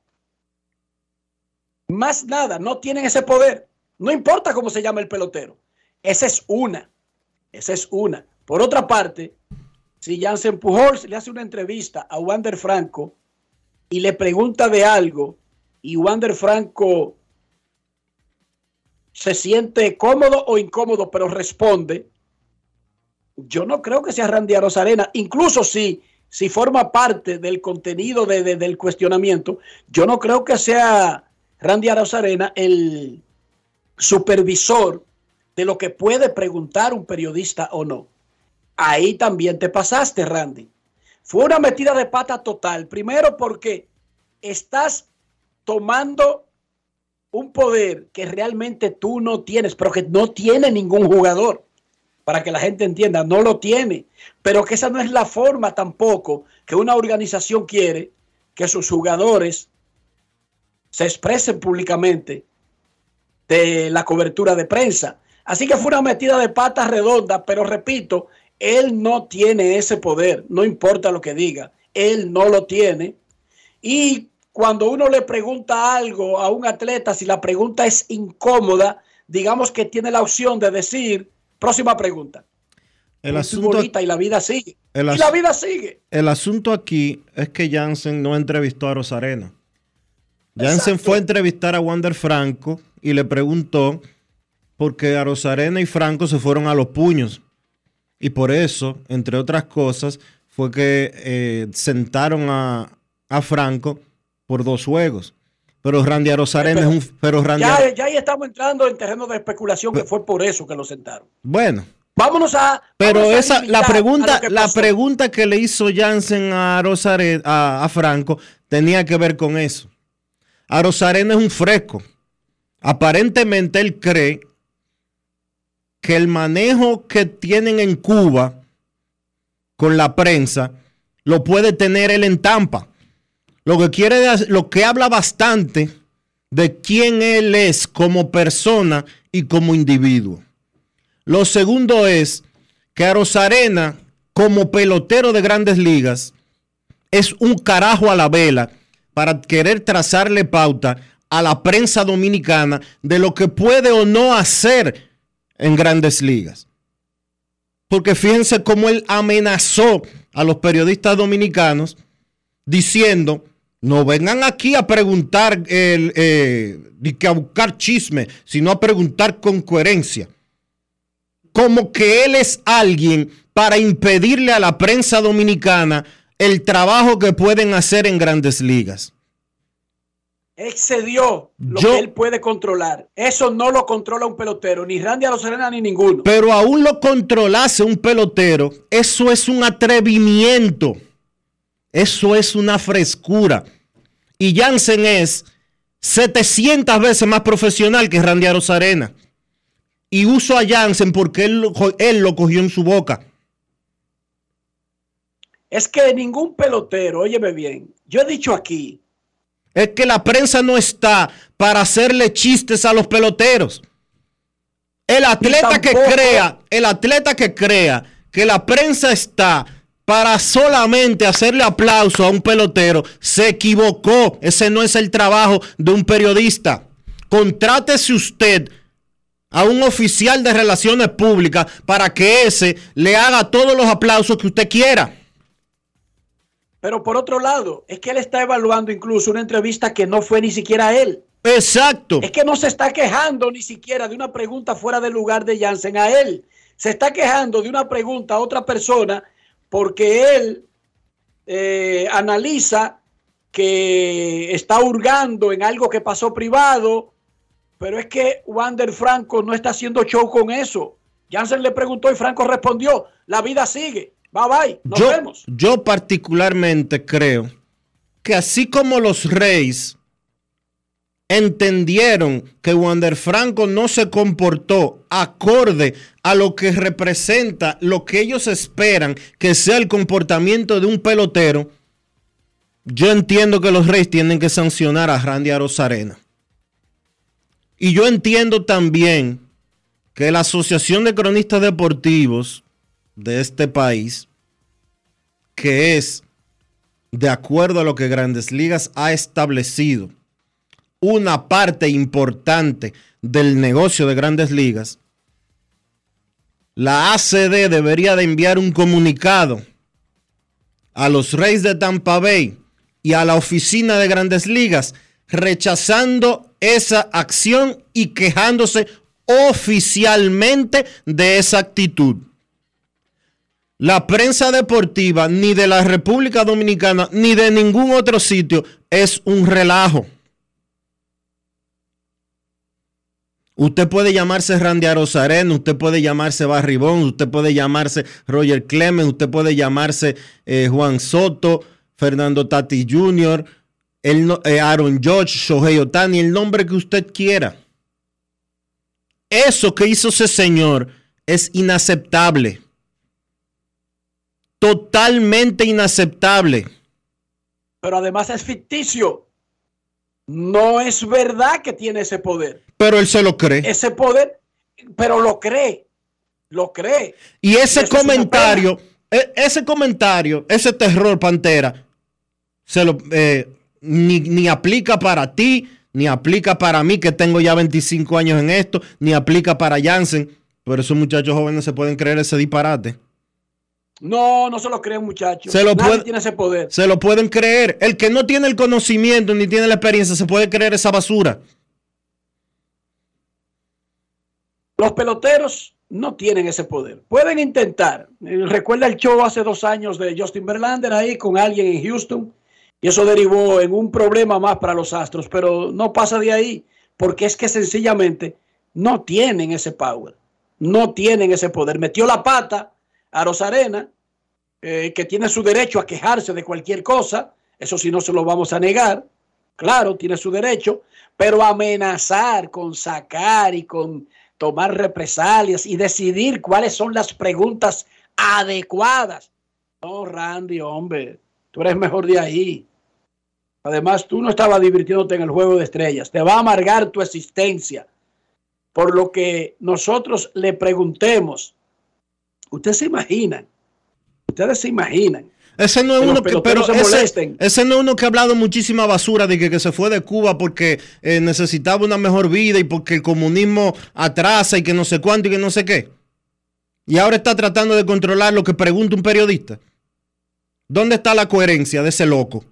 Más nada, no tienen ese poder. No importa cómo se llama el pelotero. Esa es una. Esa es una. Por otra parte, si Jansen Pujols le hace una entrevista a Wander Franco y le pregunta de algo y Wander Franco se siente cómodo o incómodo, pero responde, yo no creo que sea Randy Arozarena, incluso si, si forma parte del contenido de- de- del cuestionamiento, yo no creo que sea Randy Arozarena el supervisor de lo que puede preguntar un periodista o no. Ahí también te pasaste, Randy. Fue una metida de pata total. Primero porque estás tomando un poder que realmente tú no tienes, pero que no tiene ningún jugador. Para que la gente entienda, no lo tiene. Pero que esa no es la forma tampoco que una organización quiere que sus jugadores se expresen públicamente de la cobertura de prensa. Así que fue una metida de patas redonda, pero repito, él no tiene ese poder, no importa lo que diga, él no lo tiene. Y cuando uno le pregunta algo a un atleta, si la pregunta es incómoda, digamos que tiene la opción de decir, próxima pregunta. El asunto, y la vida sigue. el y la vida sigue. el asunto aquí es que Jansen no entrevistó a Rosarena. Jansen Exacto. fue a entrevistar a Wander Franco y le preguntó porque a Rosarena y Franco se fueron a los puños. Y por eso, entre otras cosas, fue que eh, sentaron a, a Franco por dos juegos. Pero Randy Arozarena es un... Pero Randy Ya, ya ahí estamos entrando en terreno de especulación que fue por eso que lo sentaron. Bueno, Vámonos a. Pero a esa, la pregunta, la pregunta que le hizo Jansen a a, a Franco tenía que ver con eso. A Rosarena es un fresco. Aparentemente él cree que el manejo que tienen en Cuba con la prensa lo puede tener él en Tampa. Lo que quiere, lo que habla bastante de quién él es como persona y como individuo. Lo segundo es que a Rosarena, como pelotero de grandes ligas, es un carajo a la vela para querer trazarle pauta a la prensa dominicana de lo que puede o no hacer en grandes ligas. Porque fíjense cómo él amenazó a los periodistas dominicanos diciendo, no vengan aquí a preguntar, el, eh, ni que a buscar chisme, sino a preguntar con coherencia como que él es alguien para impedirle a la prensa dominicana el trabajo que pueden hacer en grandes ligas. Excedió lo Yo- que él puede controlar. Eso no lo controla un pelotero, ni Randy Arozarena ni ninguno. Pero aún lo controlase un pelotero, eso es un atrevimiento. Eso es una frescura. Y Jansen es 700 veces más profesional que Randy Arozarena. Y uso a Jansen porque él, lo- él lo cogió en su boca. Es que ningún pelotero, óyeme bien, yo he dicho aquí, Es que la prensa no está para hacerle chistes a los peloteros. El atleta que crea, el atleta que crea que la prensa está para solamente hacerle aplauso a un pelotero, se equivocó. Ese no es el trabajo de un periodista. Contrátese usted a un oficial de relaciones públicas para que ese le haga todos los aplausos que usted quiera. pero por otro lado, es que él está evaluando incluso una entrevista que no fue ni siquiera él. Exacto. Es que no se está quejando ni siquiera de una pregunta fuera del lugar de Jansen a él. Se está quejando de una pregunta a otra persona porque él eh, analiza que está hurgando en algo que pasó privado, pero es que Wander Franco no está haciendo show con eso. Jansen le preguntó y Franco respondió, la vida sigue, bye bye, nos yo, vemos. yo particularmente creo que así como los Reyes entendieron que Wander Franco no se comportó acorde a lo que representa lo que ellos esperan que sea el comportamiento de un pelotero, yo entiendo que los Reyes tienen que sancionar a Randy Arozarena. Y yo entiendo también que la Asociación de Cronistas Deportivos de este país, que es, de acuerdo a lo que Grandes Ligas ha establecido, una parte importante del negocio de Grandes Ligas, la ACD debería de enviar un comunicado a los Reyes de Tampa Bay y a la oficina de Grandes Ligas rechazando esa acción y quejándose oficialmente de esa actitud. La prensa deportiva ni de la República Dominicana ni de ningún otro sitio es un relajo. Usted puede llamarse Randy Arozarena, usted puede llamarse Barribón, usted puede llamarse Roger Clemens, usted puede llamarse eh, Juan Soto, Fernando Tati Jr., el, eh, Aaron George, Shohei Otani, el nombre que usted quiera. Eso que hizo ese señor es inaceptable. Totalmente inaceptable. Pero además es ficticio. No es verdad que tiene ese poder. Pero él se lo cree. Ese poder, pero lo cree, lo cree. Y ese comentario, e- ese comentario, ese terror pantera, se lo, eh, ni, ni aplica para ti, ni aplica para mí que tengo ya 25 años en esto, ni aplica para Jansen. Pero esos muchachos jóvenes se pueden creer ese disparate. No, no se lo cree, muchacho. Se lo Nadie puede- tiene ese poder. Se lo pueden creer. El que no tiene el conocimiento ni tiene la experiencia se puede creer esa basura. Los peloteros no tienen ese poder. Pueden intentar. Eh, Recuerda el show hace dos años de Justin Verlander ahí con alguien en Houston. Y eso derivó en un problema más para los Astros. Pero no pasa de ahí. Porque es que sencillamente no tienen ese power. No tienen ese poder. Metió la pata a Rosarena, eh, que tiene su derecho a quejarse de cualquier cosa. Eso sí no se lo vamos a negar. Claro, tiene su derecho. Pero amenazar con sacar y con tomar represalias y decidir cuáles son las preguntas adecuadas. No, Randy, hombre, tú eres mejor de ahí. Además, tú no estabas divirtiéndote en el juego de estrellas. Te va a amargar tu existencia. Por lo que nosotros le preguntemos, ustedes se imaginan, ustedes se imaginan. Ese no es Que uno que, pero se ese, ese no es uno que ha hablado muchísima basura de que, que se fue de Cuba porque eh, necesitaba una mejor vida y porque el comunismo atrasa y que no sé cuánto y que no sé qué. Y ahora está tratando de controlar lo que pregunta un periodista. ¿Dónde está la coherencia de ese loco?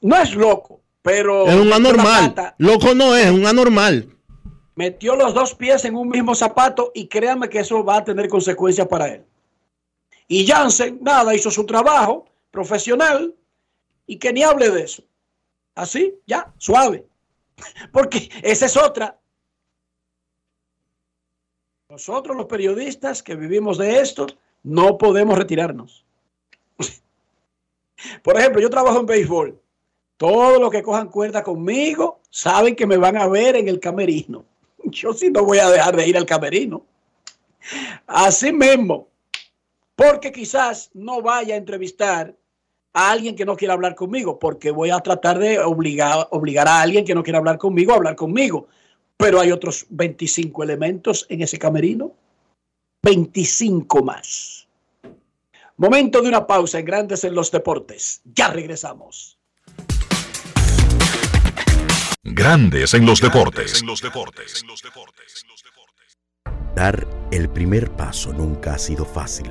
No es loco, pero Es un anormal. Loco no es, es un anormal. metió los dos pies en un mismo zapato y créanme que eso va a tener consecuencias para él. Y Jansen, nada, hizo su trabajo profesional y que ni hable de eso. Así, ya, suave. Porque esa es otra. Nosotros los periodistas que vivimos de esto, no podemos retirarnos. Por ejemplo, yo trabajo en béisbol. Todos los que cojan cuerda conmigo saben que me van a ver en el camerino. Yo sí no voy a dejar de ir al camerino. Así mismo. Porque quizás no vaya a entrevistar a alguien que no quiera hablar conmigo, porque voy a tratar de obligar, obligar a alguien que no quiera hablar conmigo a hablar conmigo. Pero hay otros 25 elementos en ese camerino. 25 más. Momento de una pausa en Grandes en los Deportes. Ya regresamos. Grandes en los deportes. Dar el primer paso nunca ha sido fácil,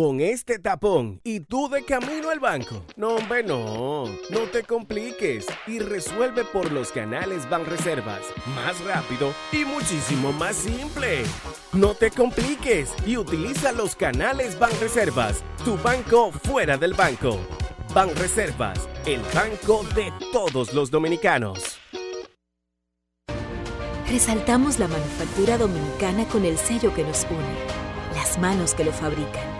Con este tapón y tú de camino al banco. No, hombre, no. No te compliques y resuelve por los canales Banreservas. Más rápido y muchísimo más simple. No te compliques y utiliza los canales Banreservas. Tu banco fuera del banco. Banreservas, el banco de todos los dominicanos. Resaltamos la manufactura dominicana con el sello que nos une, las manos que lo fabrican,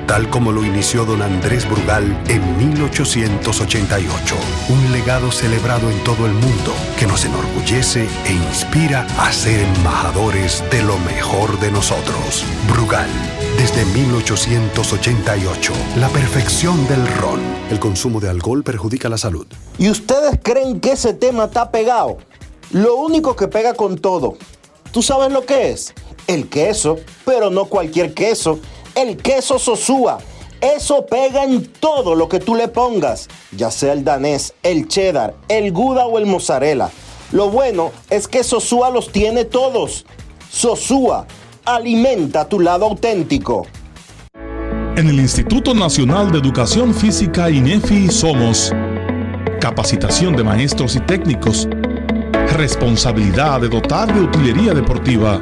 tal como lo inició don Andrés Brugal en 1888. Un legado celebrado en todo el mundo que nos enorgullece e inspira a ser embajadores de lo mejor de nosotros. Brugal, desde 1888, la perfección del ron. El consumo de alcohol perjudica la salud. ¿Y ustedes creen que ese tema está pegado? Lo único que pega con todo. ¿Tú sabes lo que es? El queso, pero no cualquier queso. El queso Sosúa. Eso pega en todo lo que tú le pongas, ya sea el danés, el cheddar, el gouda o el mozzarella. Lo bueno es que Sosúa los tiene todos. Sosúa, alimenta tu lado auténtico. En el Instituto Nacional de Educación Física INEFI somos capacitación de maestros y técnicos, responsabilidad de dotar de utilería deportiva,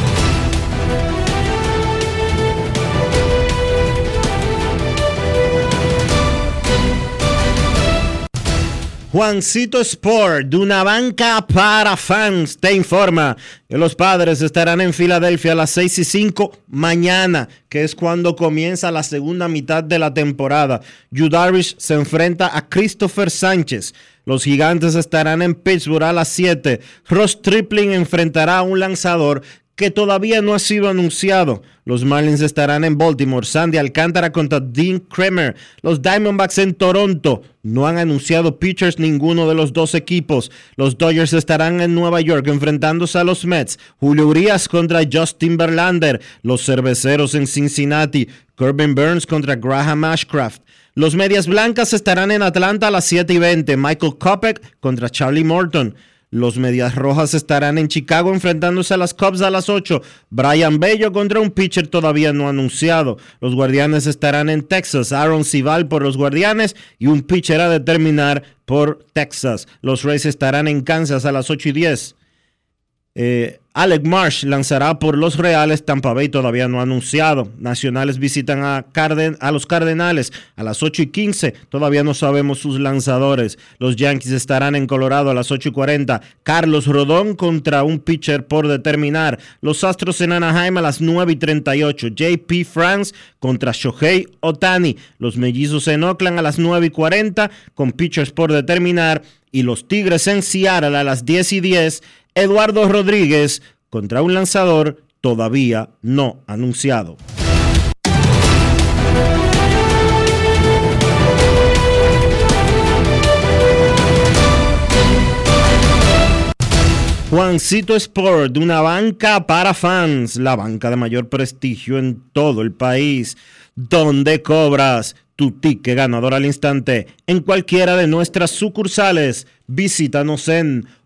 Juancito Sport, de una banca para fans, te informa que los padres estarán en Filadelfia a las 6 y 5 mañana, que es cuando comienza la segunda mitad de la temporada. Judarish se enfrenta a Christopher Sánchez. Los gigantes estarán en Pittsburgh a las 7. Ross Tripling enfrentará a un lanzador que todavía no ha sido anunciado. Los Marlins estarán en Baltimore. Sandy Alcántara contra Dean Kramer. Los Diamondbacks en Toronto. No han anunciado pitchers ninguno de los dos equipos. Los Dodgers estarán en Nueva York enfrentándose a los Mets. Julio Urias contra Justin Verlander. Los Cerveceros en Cincinnati. Corbin Burns contra Graham Ashcraft. Los Medias Blancas estarán en Atlanta a las 7 y 20. Michael Kopech contra Charlie Morton. Los Medias Rojas estarán en Chicago enfrentándose a las Cubs a las 8. Brian Bello contra un pitcher todavía no anunciado. Los Guardianes estarán en Texas. Aaron Cival por los Guardianes y un pitcher a determinar por Texas. Los Rays estarán en Kansas a las 8 y 10. Eh, Alec Marsh lanzará por los Reales, Tampa Bay todavía no ha anunciado. Nacionales visitan a, Carden, a los Cardenales a las 8 y 15, todavía no sabemos sus lanzadores. Los Yankees estarán en Colorado a las 8 y 40. Carlos Rodón contra un pitcher por determinar. Los Astros en Anaheim a las 9 y 38. JP France contra Shohei Otani. Los Mellizos en Oakland a las 9 y 40 con pitchers por determinar. Y los Tigres en Seattle a las 10 y 10 Eduardo Rodríguez contra un lanzador todavía no anunciado. Juancito Sport, una banca para fans, la banca de mayor prestigio en todo el país, donde cobras tu ticket ganador al instante en cualquiera de nuestras sucursales. Visítanos en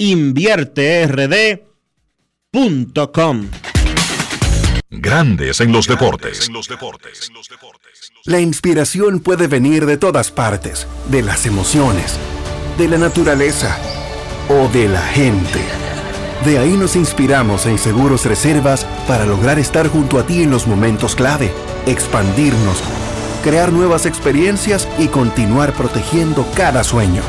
invierterd.com. Grandes en los deportes. La inspiración puede venir de todas partes, de las emociones, de la naturaleza o de la gente. De ahí nos inspiramos en Seguros Reservas para lograr estar junto a ti en los momentos clave, expandirnos, crear nuevas experiencias y continuar protegiendo cada sueño.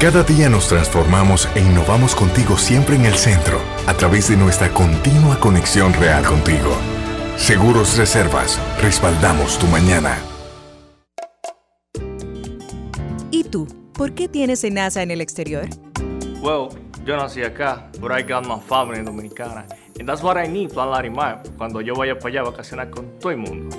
Cada día nos transformamos e innovamos contigo siempre en el centro, a través de nuestra continua conexión real contigo. Seguros Reservas, respaldamos tu mañana. ¿Y tú? ¿Por qué tienes NASA en el exterior? Well, yo nací acá, but I got my family dominicana. And that's what I need, Plan Larimar, cuando yo vaya para allá a vacacionar con todo el mundo.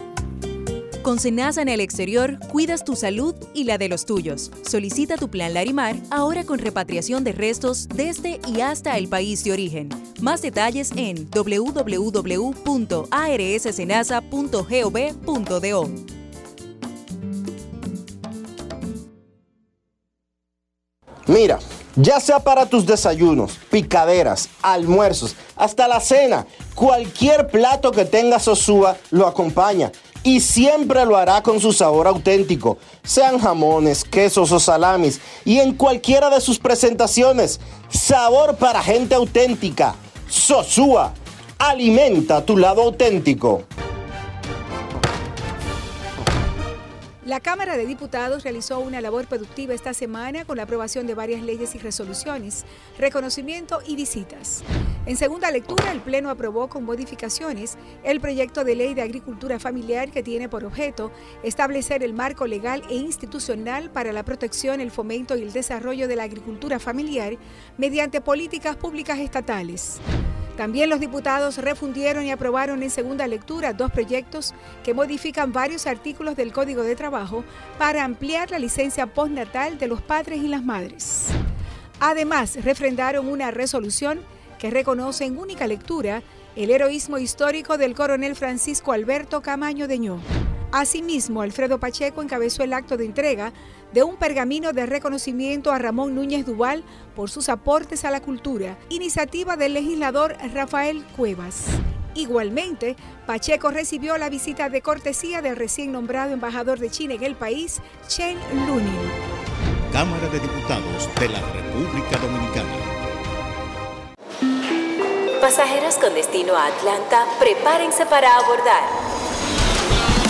Con Senasa en el exterior, cuidas tu salud y la de los tuyos. Solicita tu plan Larimar ahora con repatriación de restos desde y hasta el país de origen. Más detalles en www.arssenasa.gov.do. Mira, ya sea para tus desayunos, picaderas, almuerzos, hasta la cena, cualquier plato que tenga Sosúa lo acompaña y siempre lo hará con su sabor auténtico, sean jamones, quesos o salamis y en cualquiera de sus presentaciones. Sabor para gente auténtica. Sosúa, alimenta tu lado auténtico. La Cámara de Diputados realizó una labor productiva esta semana con la aprobación de varias leyes y resoluciones, reconocimiento y visitas. En segunda lectura, el Pleno aprobó con modificaciones el proyecto de ley de agricultura familiar que tiene por objeto establecer el marco legal e institucional para la protección, el fomento y el desarrollo de la agricultura familiar mediante políticas públicas estatales. También los diputados refundieron y aprobaron en segunda lectura dos proyectos que modifican varios artículos del Código de Trabajo para ampliar la licencia postnatal de los padres y las madres. Además, refrendaron una resolución que reconoce en única lectura el heroísmo histórico del coronel Francisco Alberto Camaño Deñó. Asimismo, Alfredo Pacheco encabezó el acto de entrega de un pergamino de reconocimiento a Ramón Núñez Duval por sus aportes a la cultura, iniciativa del legislador Rafael Cuevas. Igualmente, Pacheco recibió la visita de cortesía del recién nombrado embajador de China en el país, Chen Lunin. Cámara de Diputados de la República Dominicana. Pasajeros con destino a Atlanta, prepárense para abordar.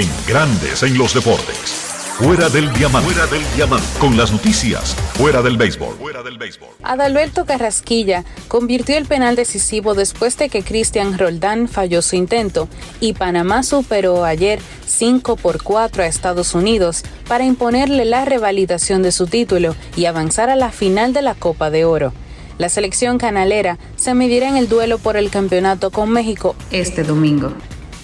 En Grandes en los deportes. Fuera del diamante. Fuera del diamante. Con las noticias. Fuera del béisbol. Fuera del béisbol. Adalberto Carrasquilla convirtió el penal decisivo después de que Cristian Roldán falló su intento y Panamá superó ayer 5 por 4 a Estados Unidos para imponerle la revalidación de su título y avanzar a la final de la Copa de Oro. La selección canalera se medirá en el duelo por el campeonato con México este domingo.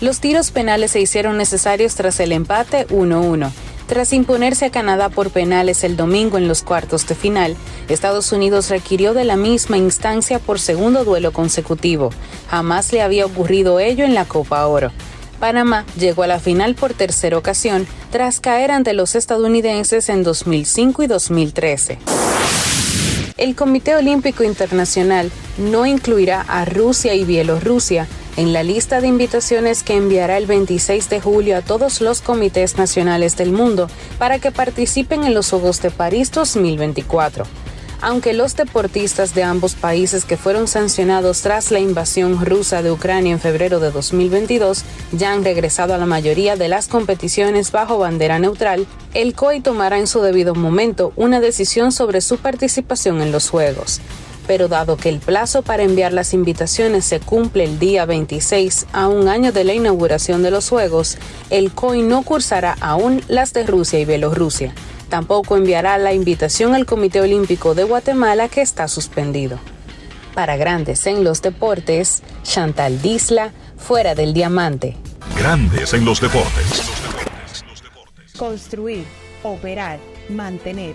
Los tiros penales se hicieron necesarios tras el empate 1-1. Tras imponerse a Canadá por penales el domingo en los cuartos de final, Estados Unidos requirió de la misma instancia por segundo duelo consecutivo. Jamás le había ocurrido ello en la Copa Oro. Panamá llegó a la final por tercera ocasión tras caer ante los estadounidenses en 2005 y 2013. El Comité Olímpico Internacional no incluirá a Rusia y Bielorrusia en la lista de invitaciones que enviará el 26 de julio a todos los comités nacionales del mundo para que participen en los Juegos de París 2024. aunque los deportistas de ambos países que fueron sancionados tras la invasión rusa de Ucrania en febrero de 2022 ya han regresado a la mayoría de las competiciones bajo bandera neutral, el COI tomará en su debido momento una decisión sobre su participación en los Juegos pero dado que el plazo para enviar las invitaciones se cumple el día 26 a un año de la inauguración de los Juegos, el COI no cursará aún las de Rusia y Bielorrusia. Tampoco enviará la invitación al Comité Olímpico de Guatemala que está suspendido. Para Grandes en los Deportes, Chantal Disla, fuera del diamante. Grandes en los deportes. Construir, operar, mantener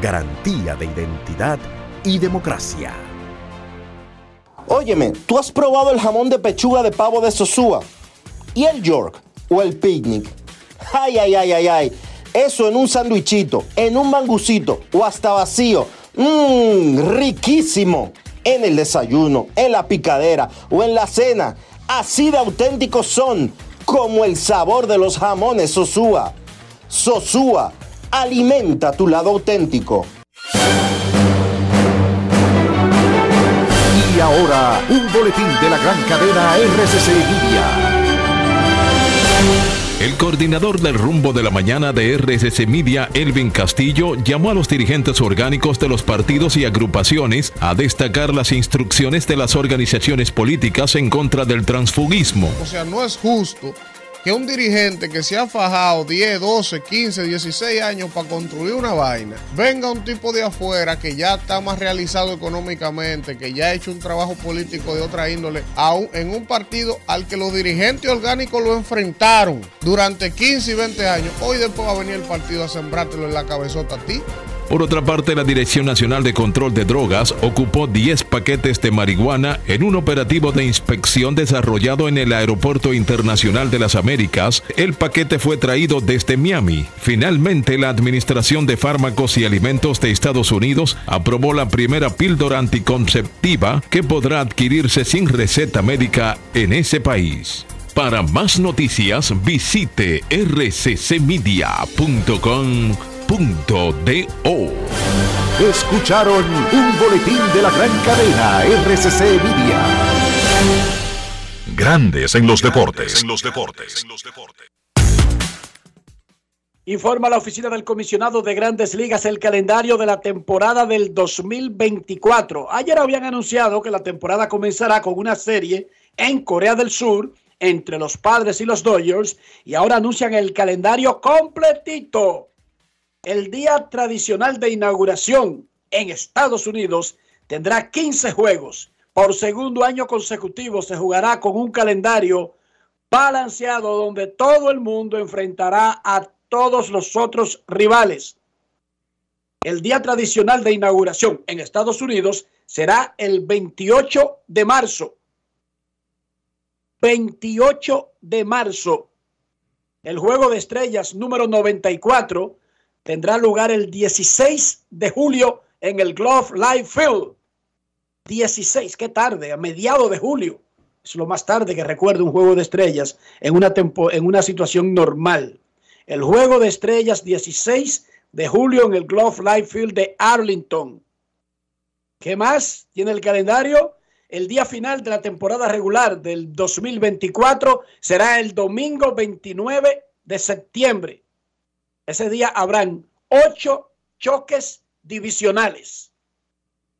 garantía de identidad y democracia. Óyeme, ¿tú has probado el jamón de pechuga de pavo de Sosúa? ¿Y el York o el picnic? Ay, ay, ay, ay, ay. Eso en un sandwichito, en un mangucito o hasta vacío. Mmm, riquísimo. En el desayuno, en la picadera o en la cena. Así de auténticos son, como el sabor de los jamones Sosúa. Sosúa Alimenta tu lado auténtico. Y ahora, un boletín de la gran cadena RCC Media. El coordinador del rumbo de la mañana de RCC Media, Elvin Castillo, llamó a los dirigentes orgánicos de los partidos y agrupaciones a destacar las instrucciones de las organizaciones políticas en contra del transfugismo. O sea, no es justo que un dirigente que se ha fajado 10, 12, 15, 16 años para construir una vaina, venga un tipo de afuera que ya está más realizado económicamente, que ya ha hecho un trabajo político de otra índole, en un partido al que los dirigentes orgánicos lo enfrentaron durante 15 y 20 años, hoy después va a venir el partido a sembrártelo en la cabezota a ti. Por otra parte, la Dirección Nacional de Control de Drogas ocupó 10 paquetes de marihuana en un operativo de inspección desarrollado en el Aeropuerto Internacional de las Américas. El paquete fue traído desde Miami. Finalmente, la Administración de Fármacos y Alimentos de Estados Unidos aprobó la primera píldora anticonceptiva que podrá adquirirse sin receta médica en ese país. Para más noticias, visite rccmedia.com .do. Escucharon un boletín de la gran cadena RCC Media. Grandes en los deportes. En los deportes. Informa la oficina del comisionado de grandes ligas el calendario de la temporada del 2024. Ayer habían anunciado que la temporada comenzará con una serie en Corea del Sur entre los padres y los Dodgers y ahora anuncian el calendario completito el día tradicional de inauguración en Estados Unidos tendrá 15 juegos. Por segundo año consecutivo se jugará con un calendario balanceado donde todo el mundo enfrentará a todos los otros rivales. El día tradicional de inauguración en Estados Unidos será el 28 de marzo. 28 de marzo. El juego de estrellas número 94 tendrá lugar el 16 de julio en el Glove Live Field. 16, qué tarde, a mediados de julio. Es lo más tarde que recuerdo un juego de estrellas en una, en una situación normal. El juego de estrellas 16 de julio en el Glove Live Field de Arlington. ¿Qué más tiene el calendario? El día final de la temporada regular del 2024 será el domingo 29 de septiembre. Ese día habrán ocho choques divisionales.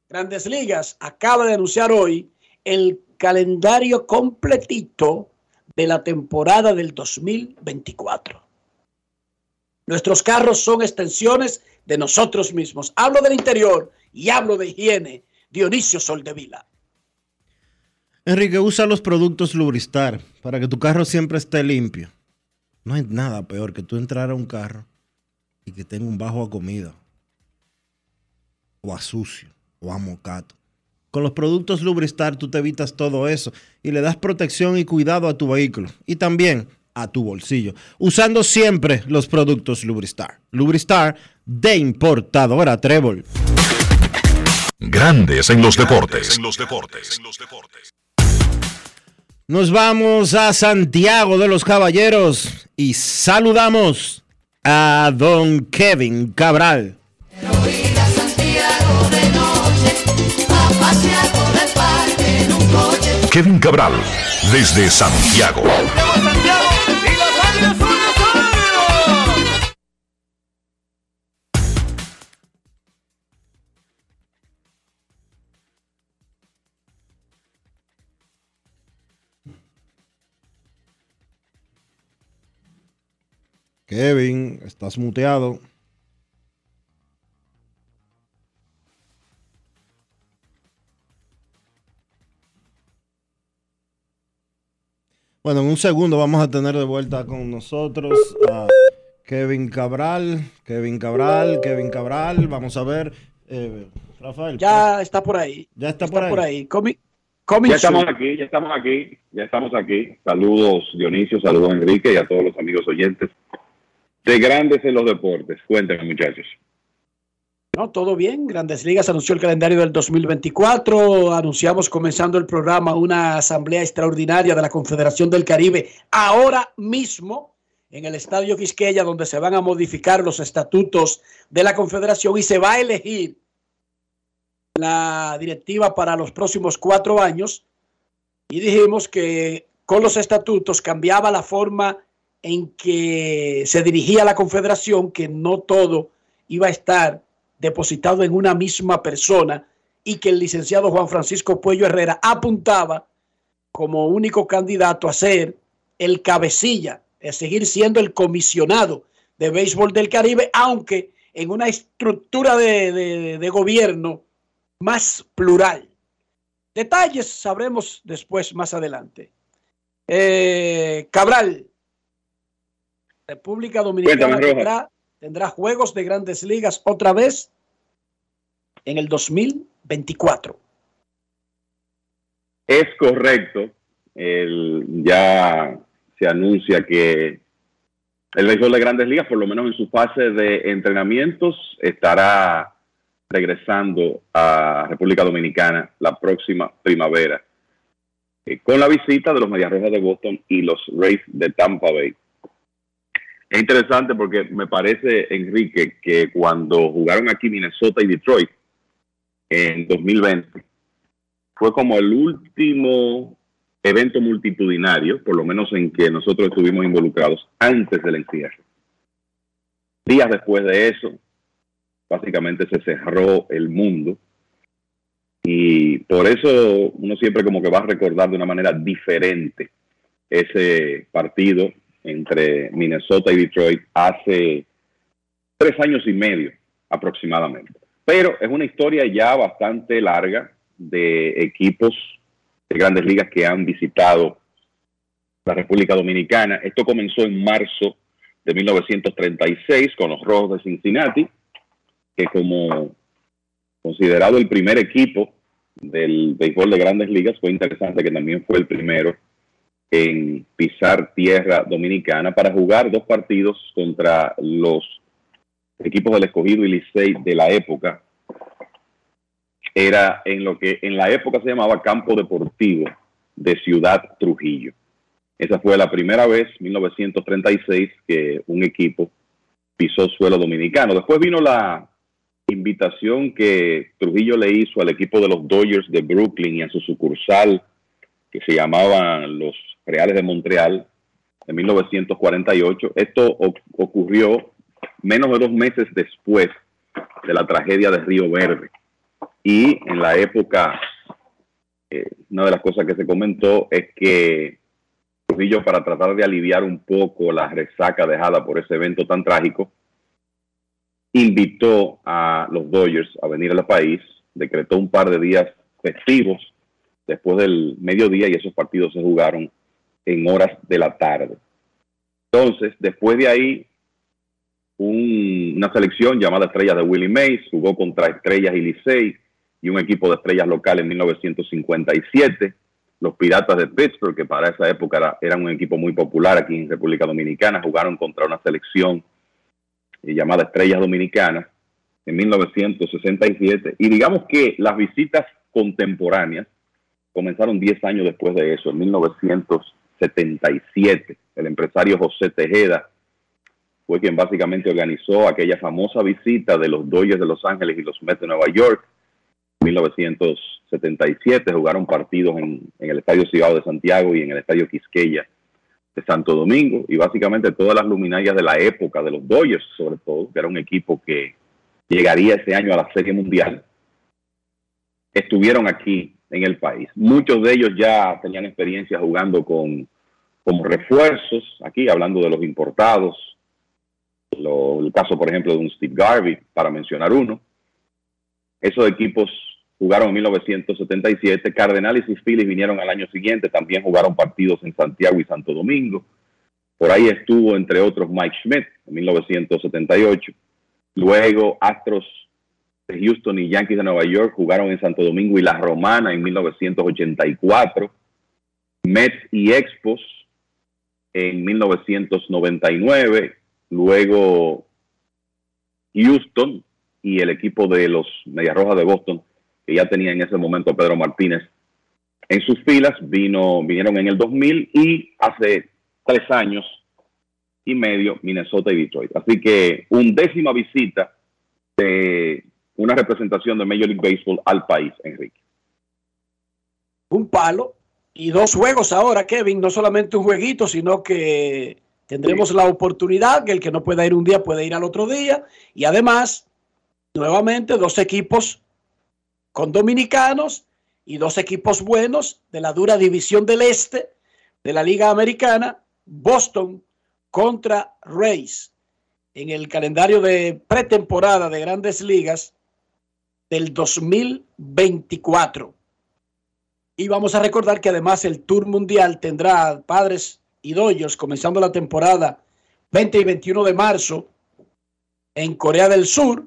Grandes Ligas acaba de anunciar hoy el calendario completito de la temporada del 2024. Nuestros carros son extensiones de nosotros mismos. Hablo del interior y hablo de higiene. Dionisio Soldevila. Enrique, usa los productos Lubristar para que tu carro siempre esté limpio. No hay nada peor que tú entrar a un carro y que tenga un bajo a comida, o a sucio, o a mocato. Con los productos Lubristar tú te evitas todo eso y le das protección y cuidado a tu vehículo y también a tu bolsillo, usando siempre los productos Lubristar. Lubristar de importadora Trébol. Grandes en los deportes. En los deportes. Nos vamos a Santiago de los Caballeros y saludamos a don Kevin Cabral. Kevin Cabral, desde Santiago. Kevin, estás muteado. Bueno, en un segundo vamos a tener de vuelta con nosotros a Kevin Cabral, Kevin Cabral, Kevin Cabral. Vamos a ver, eh, Rafael. Ya está por ahí. Ya está, por ahí. Por ahí. ya estamos aquí, ya estamos aquí, ya estamos aquí. Saludos Dionisio, saludos Enrique y a todos los amigos oyentes de Grandes en los Deportes. Cuéntenme muchachos. No, todo bien. Grandes Ligas anunció el calendario del 2024. Anunciamos comenzando el programa una asamblea extraordinaria de la Confederación del Caribe ahora mismo en el Estadio Quisqueya, donde se van a modificar los estatutos de la Confederación y se va a elegir la directiva para los próximos cuatro años. Y dijimos que con los estatutos cambiaba la forma en que se dirigía la Confederación, que no todo iba a estar depositado en una misma persona y que el licenciado Juan Francisco Puello Herrera apuntaba como único candidato a ser el cabecilla, a seguir siendo el comisionado de béisbol del Caribe, aunque en una estructura de, gobierno más plural. Detalles sabremos después, más adelante. Eh, Cabral, República Dominicana tendrá tendrá juegos de grandes ligas otra vez en el 2024. Es correcto. ya se anuncia que el béisbol de grandes ligas, por lo menos en su fase de entrenamientos, estará regresando a República Dominicana la próxima primavera, eh, con la visita de los Medias Rojas de Boston y los Rays de Tampa Bay. Es interesante porque me parece, Enrique, que cuando jugaron aquí Minnesota y Detroit en 2020, fue como el último evento multitudinario, por lo menos en que nosotros estuvimos involucrados antes del encierro. Días después de eso, básicamente se cerró el mundo y por eso uno siempre como que va a recordar de una manera diferente ese partido entre Minnesota y Detroit hace tres años y medio aproximadamente. Pero es una historia ya bastante larga de equipos de grandes ligas que han visitado la República Dominicana. Esto comenzó en marzo de 1936 con los Rojos de Cincinnati, que como considerado el primer equipo del béisbol de grandes ligas, fue interesante que también fue el primero en pisar tierra dominicana para jugar dos partidos contra los equipos del escogido y Licey de la época. Era en lo que en la época se llamaba Campo Deportivo de Ciudad Trujillo. Esa fue la primera vez, 1936, que un equipo pisó suelo dominicano. Después vino la invitación que Trujillo le hizo al equipo de los Dodgers de Brooklyn y a su sucursal que se llamaban los Reales de Montreal en 1948. Esto ocurrió menos de dos meses después de la tragedia de Río Verde. Y en la época, eh, una de las cosas que se comentó es que Trujillo, para tratar de aliviar un poco la resaca dejada por ese evento tan trágico, invitó a los Dodgers a venir al país, decretó un par de días festivos después del mediodía y esos partidos se jugaron en horas de la tarde. Entonces, después de ahí, una selección llamada Estrellas de Willie Mays jugó contra Estrellas y Licey y un equipo de estrellas local en 1957. Los Piratas de Pittsburgh, que para esa época era, eran un equipo muy popular aquí en República Dominicana, jugaron contra una selección eh, llamada Estrellas Dominicanas en 1967. Y digamos que las visitas contemporáneas comenzaron 10 años después de eso, en 1977. El empresario José Tejeda fue quien básicamente organizó aquella famosa visita de los Dodgers de Los Ángeles y los Mets de Nueva York. En 1977 jugaron partidos en, el Estadio Cibao de Santiago y en el Estadio Quisqueya de Santo Domingo y básicamente todas las luminarias de la época de los Dodgers, sobre todo, que era un equipo que llegaría ese año a la Serie Mundial, estuvieron aquí en el país. Muchos de ellos ya tenían experiencia jugando con como refuerzos, aquí hablando de los importados, el caso por ejemplo de un Steve Garvey, para mencionar uno. Esos equipos jugaron en 1977, Cardenales y Phillies vinieron al año siguiente, también jugaron partidos en Santiago y Santo Domingo. Por ahí estuvo, entre otros, Mike Schmidt en 1978. Luego, Astros Houston y Yankees de Nueva York jugaron en Santo Domingo y La Romana en 1984. Mets y Expos en 1999. Luego, Houston y el equipo de los Medias Rojas de Boston, que ya tenía en ese momento Pedro Martínez en sus filas, vino, vinieron en el 2000 y hace tres años y medio Minnesota y Detroit. Así que undécima visita de una representación de Major League Baseball al país, Enrique. Un palo y dos juegos ahora, Kevin, no solamente un jueguito, sino que tendremos la oportunidad que el que no pueda ir un día puede ir al otro día. Y además, nuevamente, dos equipos con dominicanos y dos equipos buenos de la dura división del este de la Liga Americana, Boston contra Rays. En el calendario de pretemporada de grandes ligas del 2024. Y vamos a recordar que además el Tour Mundial tendrá padres y doyos comenzando la temporada 20 y 21 de marzo en Corea del Sur.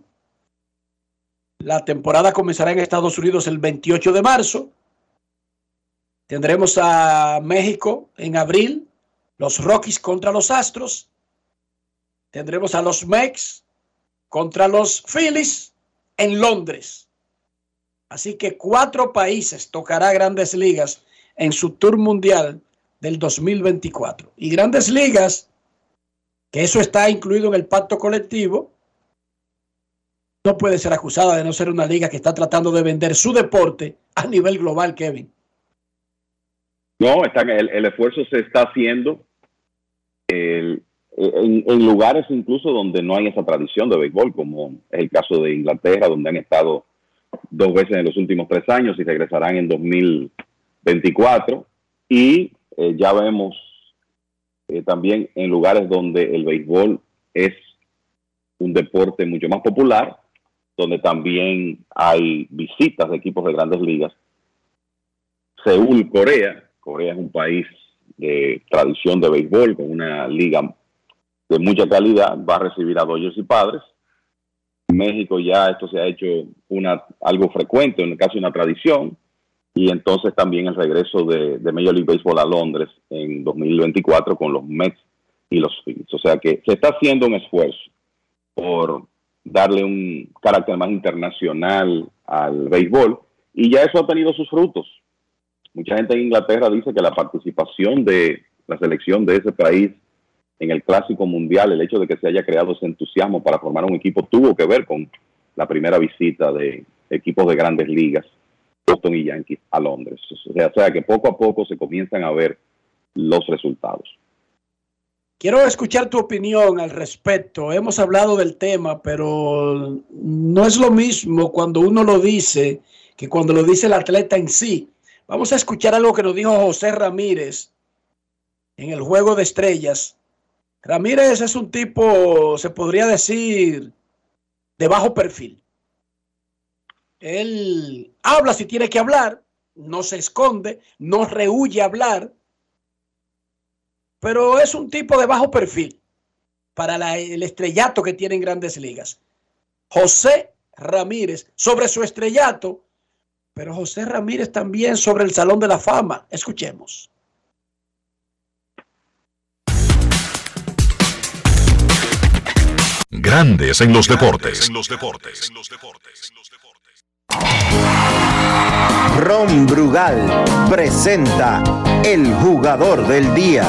La temporada comenzará en Estados Unidos el 28 de marzo. Tendremos a México en abril, los Rockies contra los Astros. Tendremos a los Mex contra los Phillies en Londres. Así que cuatro países tocará grandes ligas en su Tour Mundial del 2024. Y grandes ligas, que eso está incluido en el pacto colectivo, no puede ser acusada de no ser una liga que está tratando de vender su deporte a nivel global, Kevin. No, está, el, el esfuerzo se está haciendo el, en, lugares incluso donde no hay esa tradición de béisbol, como es el caso de Inglaterra, donde han estado dos veces en los últimos tres años y regresarán en 2024. Y eh, ya vemos eh, también en lugares donde el béisbol es un deporte mucho más popular, donde también hay visitas de equipos de grandes ligas. Seúl, Corea. Corea es un país de tradición de béisbol, con una liga de mucha calidad, va a recibir a Dodgers y Padres. En México ya esto se ha hecho una, algo frecuente, en el caso de una tradición, y entonces también el regreso de, de Major League Baseball a Londres en 2024 con los Mets y los Phillies. O sea que se está haciendo un esfuerzo por darle un carácter más internacional al béisbol y ya eso ha tenido sus frutos. Mucha gente en Inglaterra dice que la participación de la selección de ese país en el Clásico Mundial, el hecho de que se haya creado ese entusiasmo para formar un equipo tuvo que ver con la primera visita de equipos de grandes ligas, Boston y Yankees, a Londres. O sea, que poco a poco se comienzan a ver los resultados. Quiero escuchar tu opinión al respecto. Hemos hablado del tema, pero no es lo mismo cuando uno lo dice que cuando lo dice el atleta en sí. Vamos a escuchar algo que nos dijo José Ramírez en el juego de estrellas. Ramírez es un tipo, se podría decir, de bajo perfil. Él habla si tiene que hablar, no se esconde, no rehuye hablar pero es un tipo de bajo perfil para el estrellato que tiene en grandes ligas. José Ramírez sobre su estrellato, pero José Ramírez también sobre el Salón de la Fama. Escuchemos. Grandes en los deportes. En los deportes. Ron Brugal presenta el jugador del día.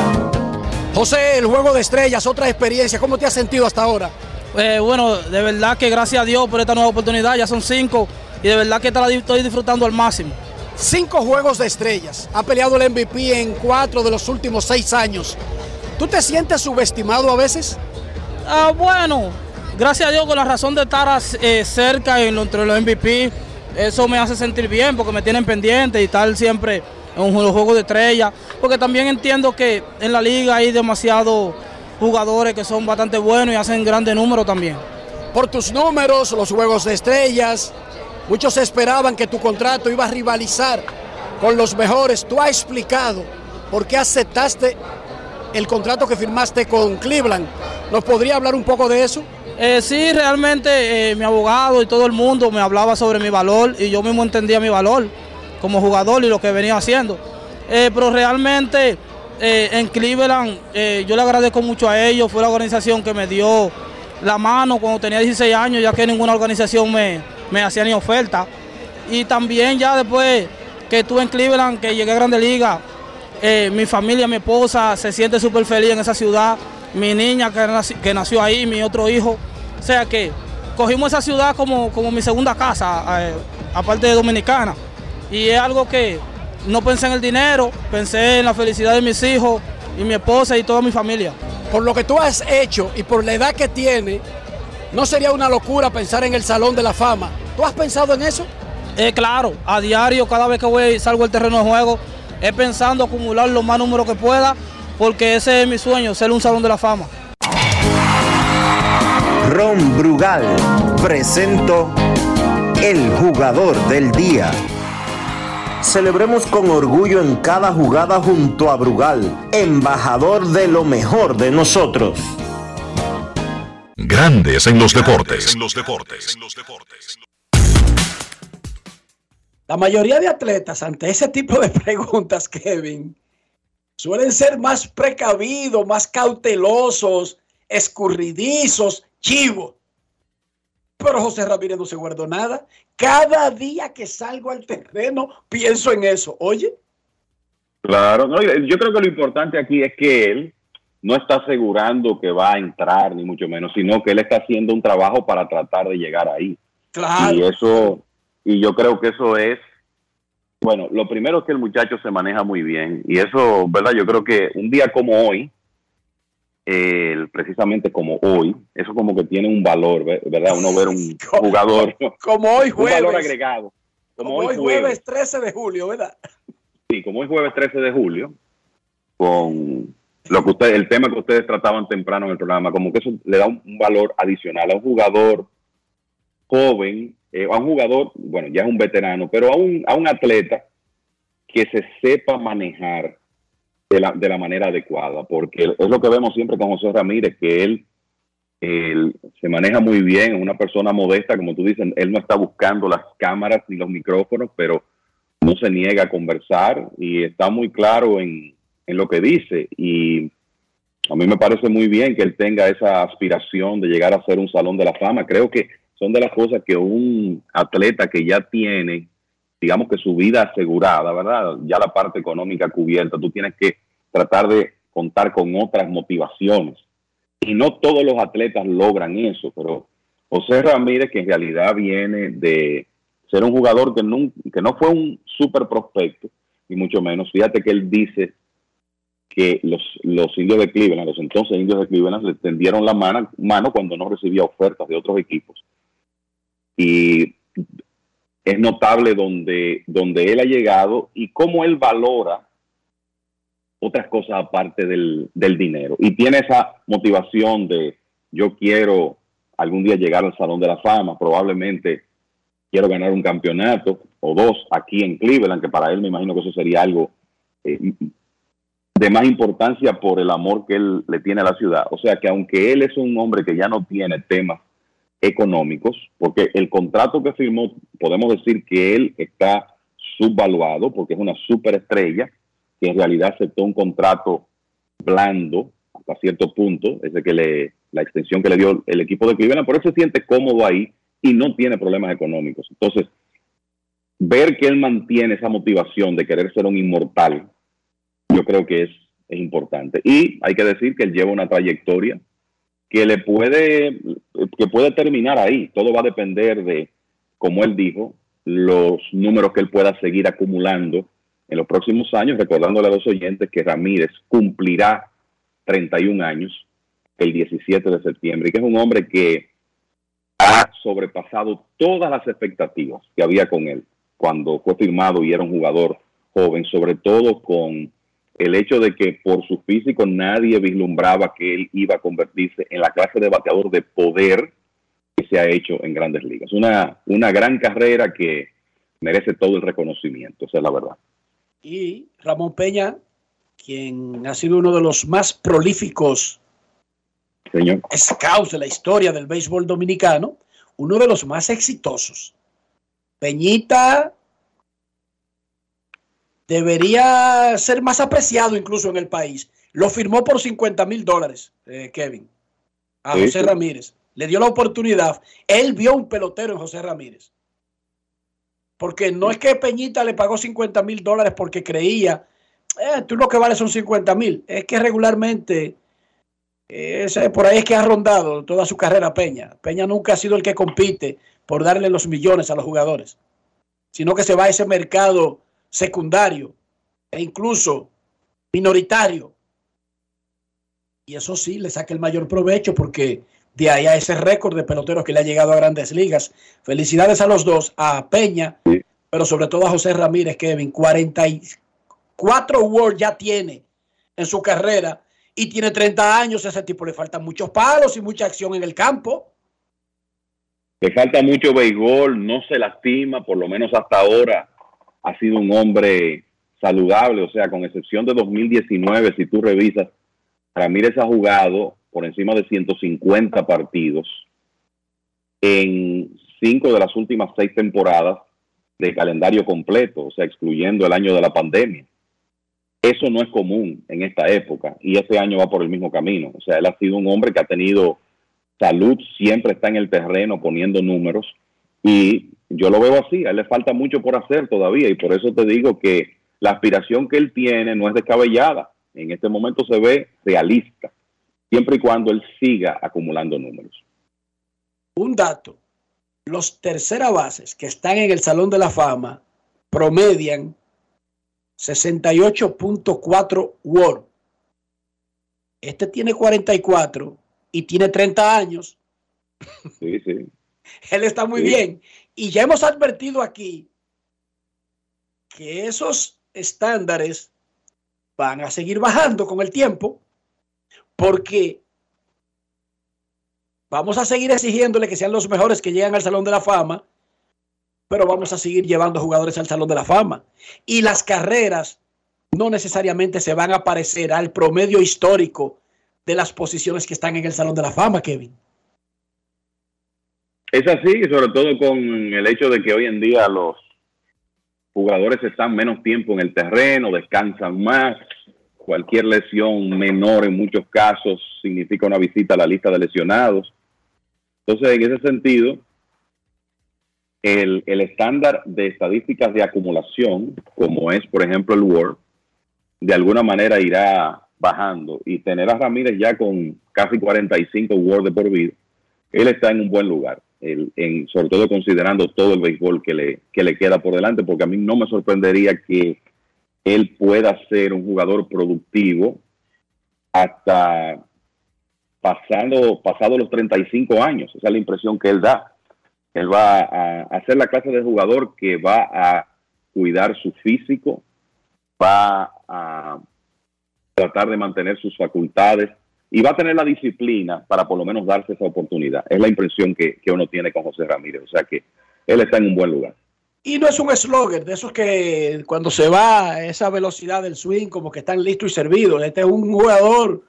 José, el juego de estrellas, otra experiencia, ¿cómo te has sentido hasta ahora? Eh, bueno, de verdad que gracias a Dios por esta nueva oportunidad, ya son cinco y de verdad que estoy disfrutando al máximo. Cinco juegos de estrellas, ha peleado el MVP en cuatro de los últimos seis años. ¿Tú te sientes subestimado a veces? Ah, bueno, gracias a Dios con la razón de estar eh, cerca entre los MVP, eso me hace sentir bien porque me tienen pendiente y tal siempre en un juego de estrella, porque también entiendo que en la liga hay demasiados jugadores que son bastante buenos y hacen grandes números también. Por tus números, los juegos de estrellas, muchos esperaban que tu contrato iba a rivalizar con los mejores. Tú has explicado por qué aceptaste el contrato que firmaste con Cleveland. ¿Nos podría hablar un poco de eso? Eh, sí, realmente eh, mi abogado y todo el mundo me hablaba sobre mi valor y yo mismo entendía mi valor como jugador y lo que venía haciendo. Eh, pero realmente en Cleveland yo le agradezco mucho a ellos, fue la organización que me dio la mano cuando tenía 16 años, ya que ninguna organización me, me hacía ni oferta. Y también ya después que estuve en Cleveland, que llegué a Grande Liga, mi familia, mi esposa se siente súper feliz en esa ciudad, mi niña que, nació, ahí, mi otro hijo. O sea que cogimos esa ciudad como, como mi segunda casa, aparte de Dominicana. Y es algo que no pensé en el dinero, pensé en la felicidad de mis hijos y mi esposa y toda mi familia. Por lo que tú has hecho y por la edad que tiene, no sería una locura pensar en el Salón de la Fama. ¿Tú has pensado en eso? Eh, claro, a diario, cada vez que voy salgo al terreno de juego, es pensando acumular los más números que pueda, porque ese es mi sueño, ser un Salón de la Fama. Ron Brugal presento el jugador del día. Celebremos con orgullo en cada jugada junto a Brugal, embajador de lo mejor de nosotros. Grandes en los deportes. los deportes. La mayoría de atletas ante ese tipo de preguntas, Kevin, suelen ser más precavidos, más cautelosos, escurridizos, chivos. Pero José Ramírez no se guardó nada. Cada día que salgo al terreno pienso en eso. Oye. Claro, no, yo creo que lo importante aquí es que él no está asegurando que va a entrar, ni mucho menos, sino que él está haciendo un trabajo para tratar de llegar ahí. Claro. Y eso, y yo creo que eso es, bueno, lo primero es que el muchacho se maneja muy bien. Y eso, ¿verdad? Yo creo que un día como hoy, precisamente como hoy, eso como que tiene un valor, ¿verdad? Uno ver un jugador. Como hoy jueves. Un valor agregado. Como, hoy jueves, 13 de julio, ¿verdad? Sí, como hoy jueves 13 de julio, con lo que usted, el tema que ustedes trataban temprano en el programa, como que eso le da un, valor adicional a un jugador joven, eh, a un jugador, bueno, ya es un veterano, pero a un, a un atleta que se sepa manejar de la, de la manera adecuada, porque es lo que vemos siempre con José Ramírez, que él, él, se maneja muy bien, es una persona modesta, como tú dices, él no está buscando las cámaras ni los micrófonos, pero no se niega a conversar y está muy claro en, en lo que dice. Y a mí me parece muy bien que él tenga esa aspiración de llegar a ser un salón de la fama. Creo que son de las cosas que un atleta que ya tiene digamos que su vida asegurada, ¿verdad? Ya la parte económica cubierta, tú tienes que tratar de contar con otras motivaciones. Y no todos los atletas logran eso, pero José Ramírez, que en realidad viene de ser un jugador que no, que no fue un super prospecto, y mucho menos, fíjate que él dice que los, los indios de Cleveland, los entonces indios de Cleveland, le tendieron la mano cuando no recibía ofertas de otros equipos. Y es notable donde, donde él ha llegado y cómo él valora otras cosas aparte del, del dinero. Y tiene esa motivación de yo quiero algún día llegar al Salón de la Fama, probablemente quiero ganar un campeonato o dos aquí en Cleveland, que para él me imagino que eso sería algo eh, de más importancia por el amor que él le tiene a la ciudad. O sea que aunque él es un hombre que ya no tiene temas económicos, porque el contrato que firmó, podemos decir que él está subvaluado porque es una superestrella que en realidad aceptó un contrato blando hasta cierto punto, ese que le, la extensión que le dio el equipo de Cleveland, por eso se siente cómodo ahí y no tiene problemas económicos. Entonces, ver que él mantiene esa motivación de querer ser un inmortal, yo creo que es, es importante. Y hay que decir que él lleva una trayectoria que le puede, que puede terminar ahí. Todo va a depender de, como él dijo, los números que él pueda seguir acumulando en los próximos años, recordándole a los oyentes que Ramírez cumplirá 31 años el 17 de septiembre y que es un hombre que ha sobrepasado todas las expectativas que había con él cuando fue firmado y era un jugador joven, sobre todo con el hecho de que por su físico nadie vislumbraba que él iba a convertirse en la clase de bateador de poder que se ha hecho en grandes ligas. Una, una gran carrera que merece todo el reconocimiento, esa es la verdad. Y Ramón Peña, quien ha sido uno de los más prolíficos Señor. scouts de la historia del béisbol dominicano, uno de los más exitosos. Peñita debería ser más apreciado incluso en el país. Lo firmó por 50 mil dólares, eh, Kevin, a José sí. Ramírez. Le dio la oportunidad. Él vio un pelotero en José Ramírez. Porque no es que Peñita le pagó 50 mil dólares porque creía, eh, tú lo que vale son 50 mil. Es que regularmente, eh, por ahí es que ha rondado toda su carrera Peña. Peña nunca ha sido el que compite por darle los millones a los jugadores, sino que se va a ese mercado secundario e incluso minoritario. Y eso sí, le saca el mayor provecho porque de ahí a ese récord de peloteros que le ha llegado a grandes ligas. Felicidades a los dos, a Peña, pero sobre todo a José Ramírez, Kevin. 44 World ya tiene en su carrera y tiene 30 años. A ese tipo le faltan muchos palos y mucha acción en el campo. Le falta mucho béisbol, no se lastima, por lo menos hasta ahora ha sido un hombre saludable, o sea, con excepción de 2019, si tú revisas, Ramírez ha jugado por encima de 150 partidos en cinco de las últimas seis temporadas de calendario completo, o sea, excluyendo el año de la pandemia. Eso no es común en esta época y este año va por el mismo camino. O sea, él ha sido un hombre que ha tenido salud, siempre está en el terreno poniendo números y yo lo veo así, a él le falta mucho por hacer todavía y por eso te digo que la aspiración que él tiene no es descabellada. En este momento se ve realista, siempre y cuando él siga acumulando números. Un dato, los tercera bases que están en el Salón de la Fama promedian 68.4 WAR. Este tiene 44 y tiene 30 años. Sí, sí. Él está muy Sí. bien. Y ya hemos advertido aquí que esos estándares van a seguir bajando con el tiempo porque vamos a seguir exigiéndole que sean los mejores que llegan al Salón de la Fama, pero vamos a seguir llevando jugadores al Salón de la Fama. Y las carreras no necesariamente se van a parecer al promedio histórico de las posiciones que están en el Salón de la Fama, Kevin. Es así, sobre todo con el hecho de que hoy en día los jugadores están menos tiempo en el terreno, descansan más. Cualquier lesión menor en muchos casos significa una visita a la lista de lesionados. Entonces, en ese sentido, el, el estándar de estadísticas de acumulación, como es, por ejemplo, el WAR, de alguna manera irá bajando. Y tener a Ramírez ya con casi 45 WAR de por vida, él está en un buen lugar, el- en, sobre todo considerando todo el béisbol que le, que le queda por delante, porque a mí no me sorprendería que él pueda ser un jugador productivo hasta pasando, pasado los 35 años. Esa es la impresión que él da. Él va a, a ser la clase de jugador que va a cuidar su físico, va a tratar de mantener sus facultades y va a tener la disciplina para por lo menos darse esa oportunidad. Es la impresión que, que uno tiene con José Ramírez. O sea que él está en un buen lugar. Y no es un slogger de esos que cuando se va a esa velocidad del swing, como que están listos y servidos. Este es un jugador,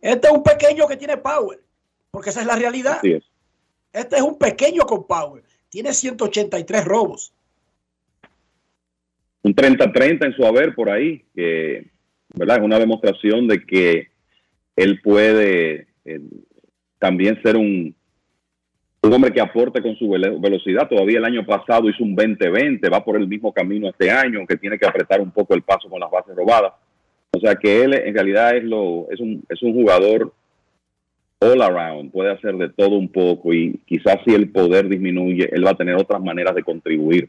este es un pequeño que tiene power, porque esa es la realidad. Así es. Este es un pequeño con power. Tiene 183 robos. Un 30-30 en su haber por ahí, que ¿verdad? es una demostración de que él puede eh, también ser un, hombre que aporte con su velo- velocidad. Todavía el año pasado hizo un 20-20, va por el mismo camino este año, aunque tiene que apretar un poco el paso con las bases robadas. O sea que él en realidad es, lo, es, un, es un jugador all around, puede hacer de todo un poco y quizás si el poder disminuye, él va a tener otras maneras de contribuir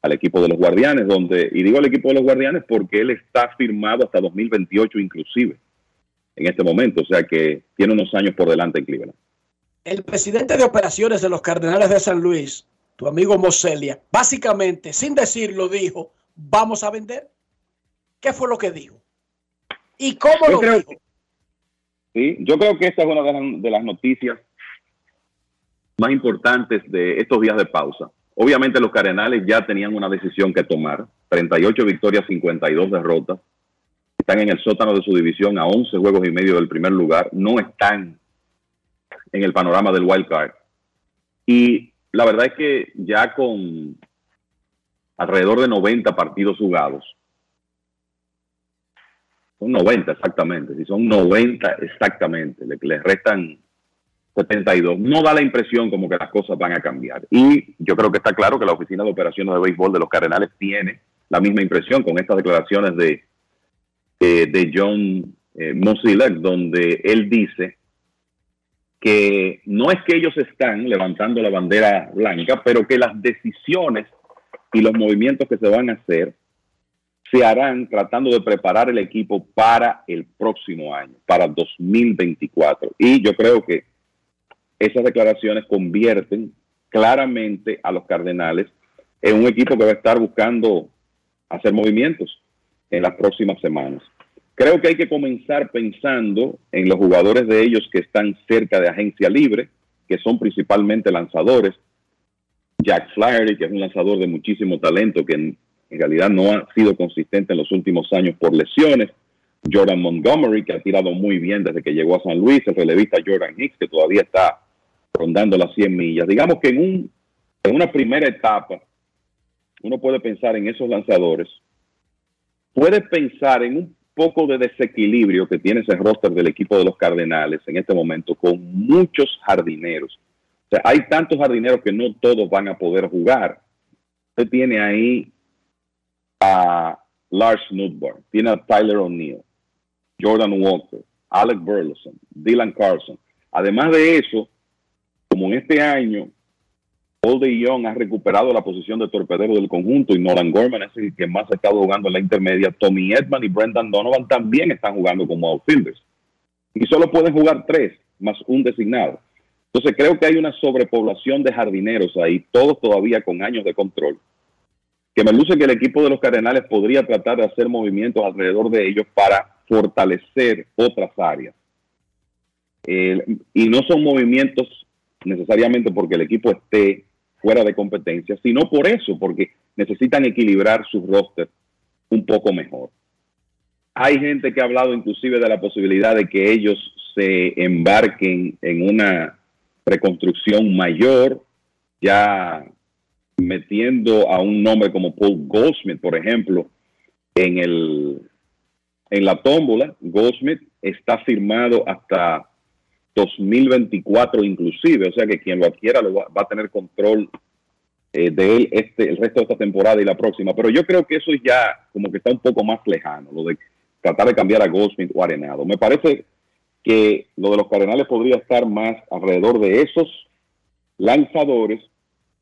al equipo de los guardianes, donde, y digo al equipo de los guardianes porque él está firmado hasta 2028 inclusive, en este momento, o sea que tiene unos años por delante en Cleveland. El presidente de operaciones de los Cardenales de San Luis, tu amigo Moselia, básicamente, sin decirlo, dijo, vamos a vender. ¿Qué fue lo que dijo? ¿Y cómo Yo lo creo dijo? Sí, yo creo que esta es una de las, de las noticias más importantes de estos días de pausa. Obviamente los Cardenales ya tenían una decisión que tomar, 38 victorias, 52 derrotas. Están en el sótano de su división a 11 juegos y medio del primer lugar, no están en el panorama del wild card. Y la verdad es que ya con alrededor de 90 partidos jugados, son 90 exactamente, si son 90 exactamente, le, le restan 72. No da la impresión como que las cosas van a cambiar. Y yo creo que está claro que la Oficina de Operaciones de Béisbol de los Cardenales tiene la misma impresión con estas declaraciones de, eh, de John eh, donde él dice que no es que ellos están levantando la bandera blanca, pero que las decisiones y los movimientos que se van a hacer se harán tratando de preparar el equipo para el próximo año, para 2024. Y yo creo que esas declaraciones convierten claramente a los Cardenales en un equipo que va a estar buscando hacer movimientos en las próximas semanas. Creo que hay que comenzar pensando en los jugadores de ellos que están cerca de agencia libre, que son principalmente lanzadores. Jack Flaherty, que es un lanzador de muchísimo talento, que en, realidad no ha sido consistente en los últimos años por lesiones. Jordan Montgomery, que ha tirado muy bien desde que llegó a San Luis. El relevista Jordan Hicks, que todavía está rondando las 100 millas. Digamos que en, un, en una primera etapa, uno puede pensar en esos lanzadores. Puede pensar en un poco de desequilibrio que tiene ese roster del equipo de los Cardenales en este momento con muchos jardineros. O sea, hay tantos jardineros que no todos van a poder jugar. Usted tiene ahí a Lars Nudborn, tiene a Tyler O'Neill, Jordan Walker, Alec Burleson, Dylan Carson. Además de eso, como en este año, Paul de Young ha recuperado la posición de torpedero del conjunto y Nolan Gorman es el que más ha estado jugando en la intermedia. Tommy Edman y Brendan Donovan también están jugando como outfielders. Y solo pueden jugar tres, más un designado. Entonces creo que hay una sobrepoblación de jardineros ahí, todos todavía con años de control, que me luce que el equipo de los Cardenales podría tratar de hacer movimientos alrededor de ellos para fortalecer otras áreas. Y no son movimientos necesariamente porque el equipo esté fuera de competencia, sino por eso, porque necesitan equilibrar su roster un poco mejor. Hay gente que ha hablado inclusive de la posibilidad de que ellos se embarquen en una reconstrucción mayor, ya metiendo a un nombre como Paul Goldsmith, por ejemplo, en el en la tómbola. Goldsmith está firmado hasta 2024 inclusive, o sea que quien lo adquiera lo va, va a tener control eh, de él este, el resto de esta temporada y la próxima. Pero yo creo que eso ya como que está un poco más lejano, lo de tratar de cambiar a Goldsmith o Arenado. Me parece que lo de los Cardenales podría estar más alrededor de esos lanzadores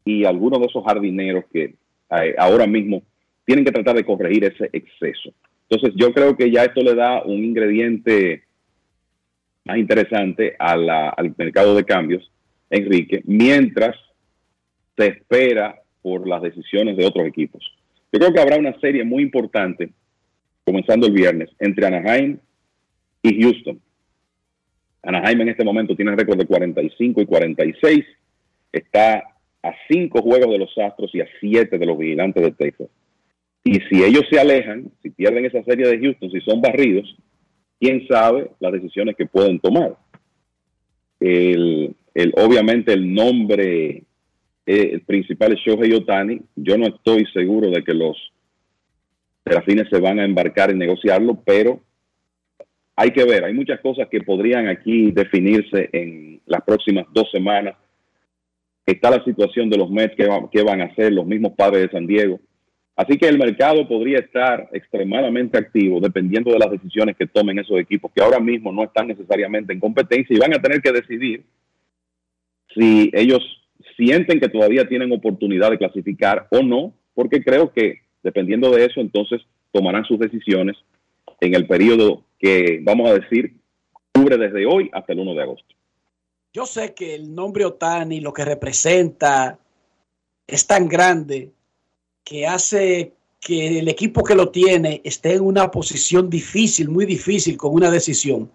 y algunos de esos jardineros que eh, ahora mismo tienen que tratar de corregir ese exceso. Entonces yo creo que ya esto le da un ingrediente más interesante al mercado de cambios, Enrique, mientras se espera por las decisiones de otros equipos. Yo creo que habrá una serie muy importante, comenzando el viernes, entre Anaheim y Houston. Anaheim en este momento tiene récord de 45 y 46. Está a cinco juegos de los Astros y a siete de los Vigilantes de Texas. Y si ellos se alejan, si pierden esa serie de Houston, si son barridos, quién sabe las decisiones que pueden tomar. El, obviamente el nombre eh, principal es Shohei Otani. Yo no estoy seguro de que los serafines se van a embarcar en negociarlo, pero hay que ver, hay muchas cosas que podrían aquí definirse en las próximas dos semanas. Está la situación de los Mets, que van a hacer los mismos padres de San Diego. Así que el mercado podría estar extremadamente activo dependiendo de las decisiones que tomen esos equipos que ahora mismo no están necesariamente en competencia y van a tener que decidir si ellos sienten que todavía tienen oportunidad de clasificar o no, porque creo que dependiendo de eso entonces tomarán sus decisiones en el periodo que vamos a decir cubre desde hoy hasta el 1 de agosto. Yo sé que el nombre Otani, lo que representa, es tan grande que hace que el equipo que lo tiene esté en una posición difícil, muy difícil, con una decisión.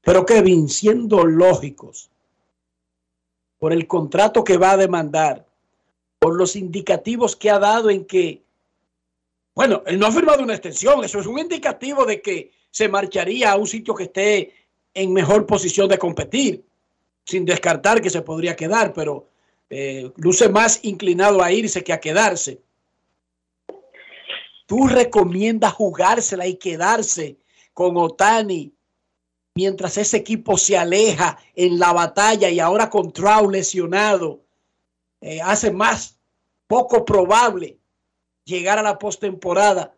Pero Kevin, siendo lógicos, por el contrato que va a demandar, por los indicativos que ha dado en que, bueno, él no ha firmado una extensión, eso es un indicativo de que se marcharía a un sitio que esté en mejor posición de competir, sin descartar que se podría quedar, pero eh, luce más inclinado a irse que a quedarse tú recomiendas jugársela y quedarse con Otani mientras ese equipo se aleja en la batalla y ahora con Trout lesionado, eh, hace más poco probable llegar a la postemporada.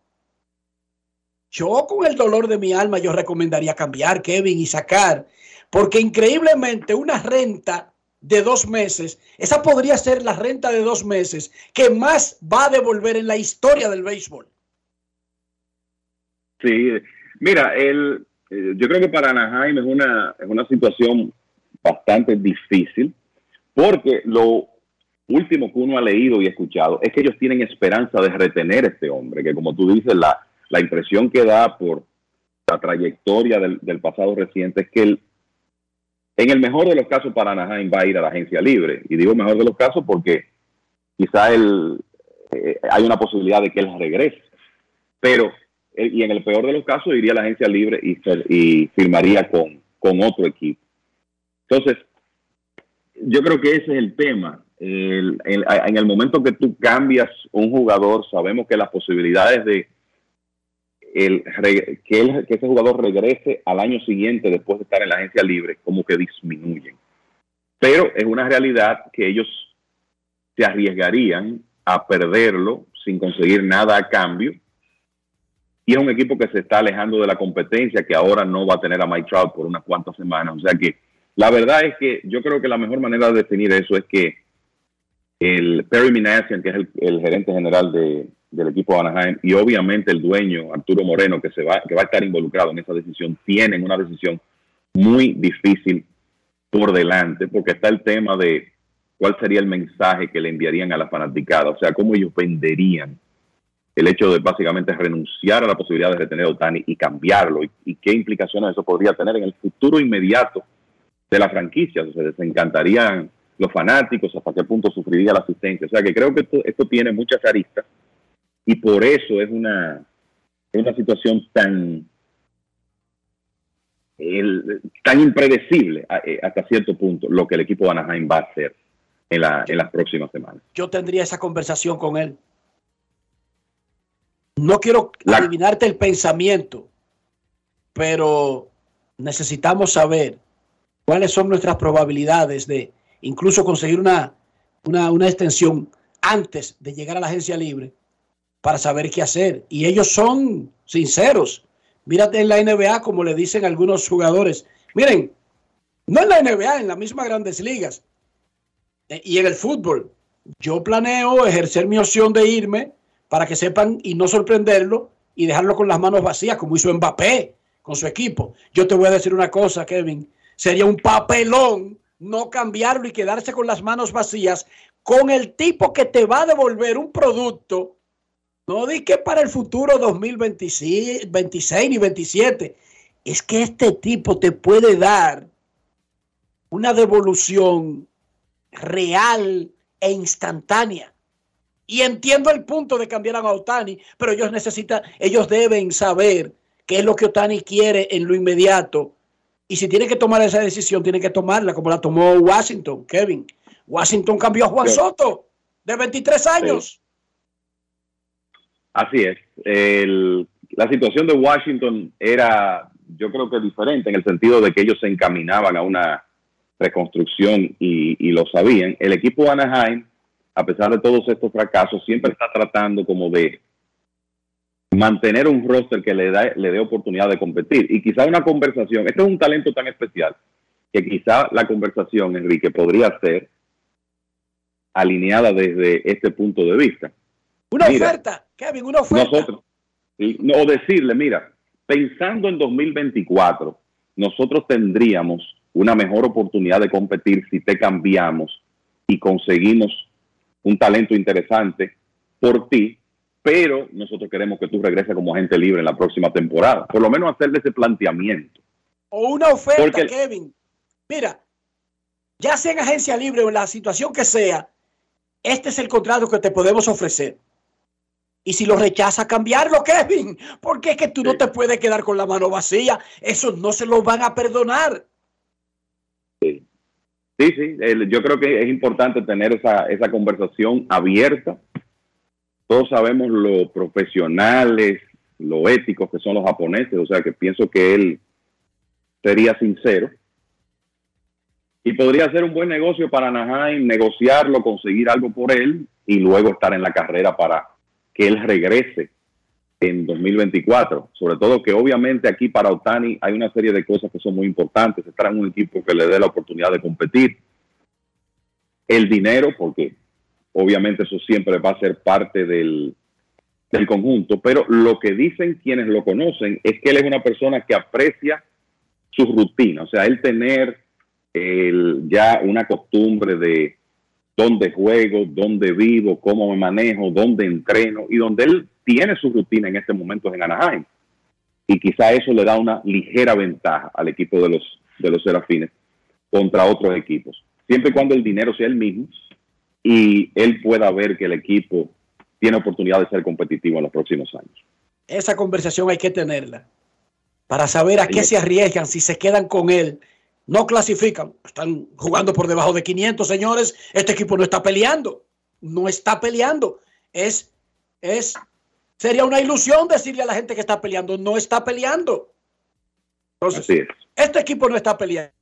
Yo con el dolor de mi alma, yo recomendaría cambiar Kevin y sacar, porque increíblemente una renta de dos meses, esa podría ser la renta de dos meses que más va a devolver en la historia del béisbol. Sí, mira, el, eh, yo creo que para Anaheim es una, es una situación bastante difícil porque lo último que uno ha leído y escuchado es que ellos tienen esperanza de retener a este hombre, que como tú dices, la, la impresión que da por la trayectoria del, del pasado reciente es que él, en el mejor de los casos para Anaheim va a ir a la agencia libre. Y digo mejor de los casos porque quizá él, eh, hay una posibilidad de que él regrese. Pero y en el peor de los casos iría a la agencia libre y, firmaría con, con, otro equipo. Entonces, yo creo que ese es el tema. en el momento que tú cambias un jugador, sabemos que las posibilidades de el, que, que ese jugador regrese al año siguiente después de estar en la agencia libre como que disminuyen. Pero es una realidad que ellos se arriesgarían a perderlo sin conseguir nada a cambio y es un equipo que se está alejando de la competencia, que ahora no va a tener a Mike Trout por unas cuantas semanas. O sea que la verdad es que yo creo que la mejor manera de definir eso es que el Perry Minasian, que es el, gerente general del equipo de Anaheim, y obviamente el dueño, Arturo Moreno, que, se va, que va a estar involucrado en esa decisión, tienen una decisión muy difícil por delante, porque está el tema de cuál sería el mensaje que le enviarían a la fanaticada, o sea, cómo ellos venderían el hecho de básicamente renunciar a la posibilidad de retener a Otani y cambiarlo y, qué implicaciones eso podría tener en el futuro inmediato de la franquicia. O sea, se encantarían los fanáticos, hasta qué punto sufriría la asistencia. O sea, que creo que esto, tiene muchas aristas y por eso es una, una situación tan, tan impredecible eh, hasta cierto punto lo que el equipo de Anaheim va a hacer en las próximas semanas. Yo tendría esa conversación con él. No quiero adivinarte el pensamiento, pero necesitamos saber cuáles son nuestras probabilidades de incluso conseguir una, una, extensión antes de llegar a la agencia libre para saber qué hacer. Y ellos son sinceros. Mírate en la NBA, como le dicen algunos jugadores. Miren, no en la NBA, en las mismas grandes ligas eh, y en el fútbol. Yo planeo ejercer mi opción de irme para que sepan y no sorprenderlo y dejarlo con las manos vacías, como hizo Mbappé, con su equipo. Yo te voy a decir una cosa, Kevin. Sería un papelón no cambiarlo y quedarse con las manos vacías con el tipo que te va a devolver un producto. No di que para el futuro 2026 26 ni 27. Es que este tipo te puede dar una devolución real e instantánea. Y entiendo el punto de cambiar a Otani, pero ellos necesitan, ellos deben saber qué es lo que Otani quiere en lo inmediato. Y si tiene que tomar esa decisión, tiene que tomarla como la tomó Washington, Kevin. Washington cambió a Juan Soto de 23 años. Así es. la situación de Washington era, yo creo que diferente en el sentido de que ellos se encaminaban a una reconstrucción y, y lo sabían. El equipo Anaheim, a pesar de todos estos fracasos, siempre está tratando como de mantener un roster que le, da, le dé oportunidad de competir. Y quizá una conversación, este es un talento tan especial que quizá la conversación, Enrique, podría ser alineada desde este punto de vista. Una oferta, Kevin, una oferta. Nosotros, o decirle, mira, pensando en 2024, nosotros tendríamos una mejor oportunidad de competir si te cambiamos y conseguimos un talento interesante por ti pero nosotros queremos que tú regreses como agente libre en la próxima temporada. Por lo menos hacerle ese planteamiento. O una oferta, Kevin. Mira, ya sea en agencia libre o en la situación que sea, este es el contrato que te podemos ofrecer. Y si lo rechaza, cambiarlo, Kevin. Porque es que tú no te puedes quedar con la mano vacía. Eso no se lo van a perdonar. Sí, sí, yo creo que es importante tener esa, esa conversación abierta todos sabemos lo profesionales, lo éticos que son los japoneses, o sea que pienso que él sería sincero. Y podría ser un buen negocio para Anaheim, negociarlo, conseguir algo por él y luego estar en la carrera para que él regrese en 2024. Sobre todo que obviamente aquí para Otani hay una serie de cosas que son muy importantes. Estar en un equipo que le dé la oportunidad de competir. El dinero, porque obviamente eso siempre va a ser parte del, conjunto, pero lo que dicen quienes lo conocen es que él es una persona que aprecia su rutina, o sea, él tener ya una costumbre de dónde juego, dónde vivo, cómo me manejo, dónde entreno y donde él tiene su rutina en este momento en Anaheim. Y quizá eso le da una ligera ventaja al equipo de los, de los Serafines contra otros equipos. Siempre y cuando el dinero sea el mismo, y él pueda ver que el equipo tiene oportunidad de ser competitivo en los próximos años. Esa conversación hay que tenerla para saber a qué se arriesgan si se quedan con él. No clasifican, están jugando por debajo de 500, señores. Este equipo no está peleando, no está peleando. Es, es, sería una ilusión decirle a la gente que está peleando, no está peleando. Entonces, este equipo no está peleando.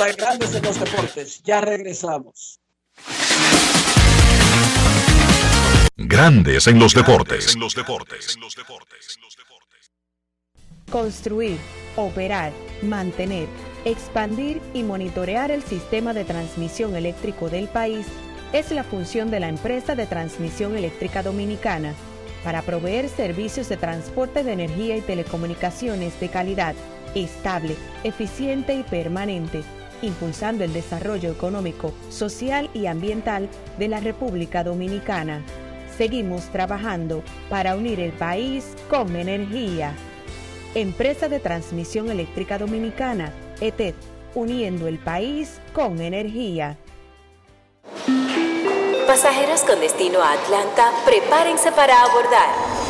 Grandes en los Deportes. Ya regresamos. Grandes en los Deportes. En los Deportes. Construir, operar, mantener, expandir y monitorear el sistema de transmisión eléctrico del país es la función de la empresa de transmisión eléctrica dominicana para proveer servicios de transporte de energía y telecomunicaciones de calidad, estable, eficiente y permanente impulsando el desarrollo económico, social y ambiental de la República Dominicana. Seguimos trabajando para unir el país con energía. Empresa de Transmisión Eléctrica Dominicana, ETED, uniendo el país con energía. Pasajeros con destino a Atlanta, prepárense para abordar.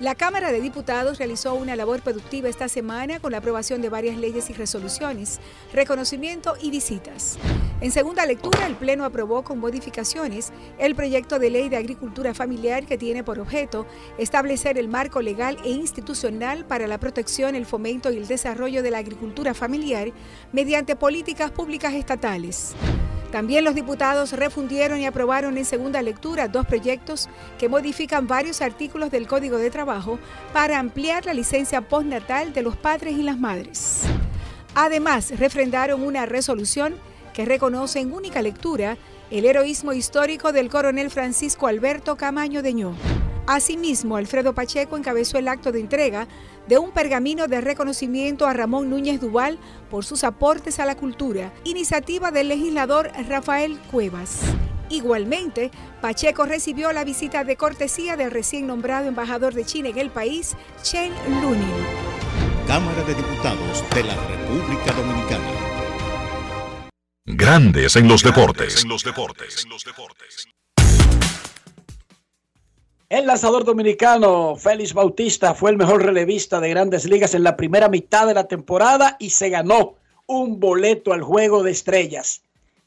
La Cámara de Diputados realizó una labor productiva esta semana con la aprobación de varias leyes y resoluciones, reconocimiento y visitas. En segunda lectura, el Pleno aprobó con modificaciones el proyecto de ley de agricultura familiar que tiene por objeto establecer el marco legal e institucional para la protección, el fomento y el desarrollo de la agricultura familiar mediante políticas públicas estatales. También los diputados refundieron y aprobaron en segunda lectura dos proyectos que modifican varios artículos del Código de Trabajo para ampliar la licencia postnatal de los padres y las madres. Además, refrendaron una resolución que reconoce en única lectura el heroísmo histórico del coronel Francisco Alberto Camaño Deñó. Asimismo, Alfredo Pacheco encabezó el acto de entrega de un pergamino de reconocimiento a Ramón Núñez Duval por sus aportes a la cultura, iniciativa del legislador Rafael Cuevas. Igualmente, Pacheco recibió la visita de cortesía del recién nombrado embajador de China en el país, Chen Lunin. Cámara de Diputados de la República Dominicana. Grandes en los deportes. El lanzador dominicano Félix Bautista fue el mejor relevista de grandes ligas en la primera mitad de la temporada y se ganó un boleto al juego de estrellas.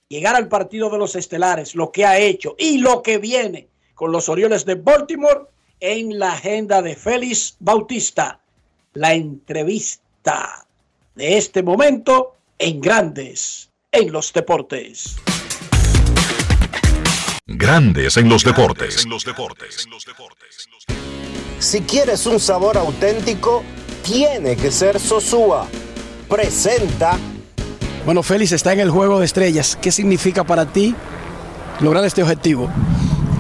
Llegar al partido de los estelares, lo que ha hecho y lo que viene con los Orioles de Baltimore en la agenda de Félix Bautista. La entrevista de este momento en Grandes en los Deportes. Grandes en los deportes. Si quieres un sabor auténtico, tiene que ser Sosúa. Presenta. Bueno, Félix está en el juego de estrellas. ¿Qué significa para ti lograr este objetivo?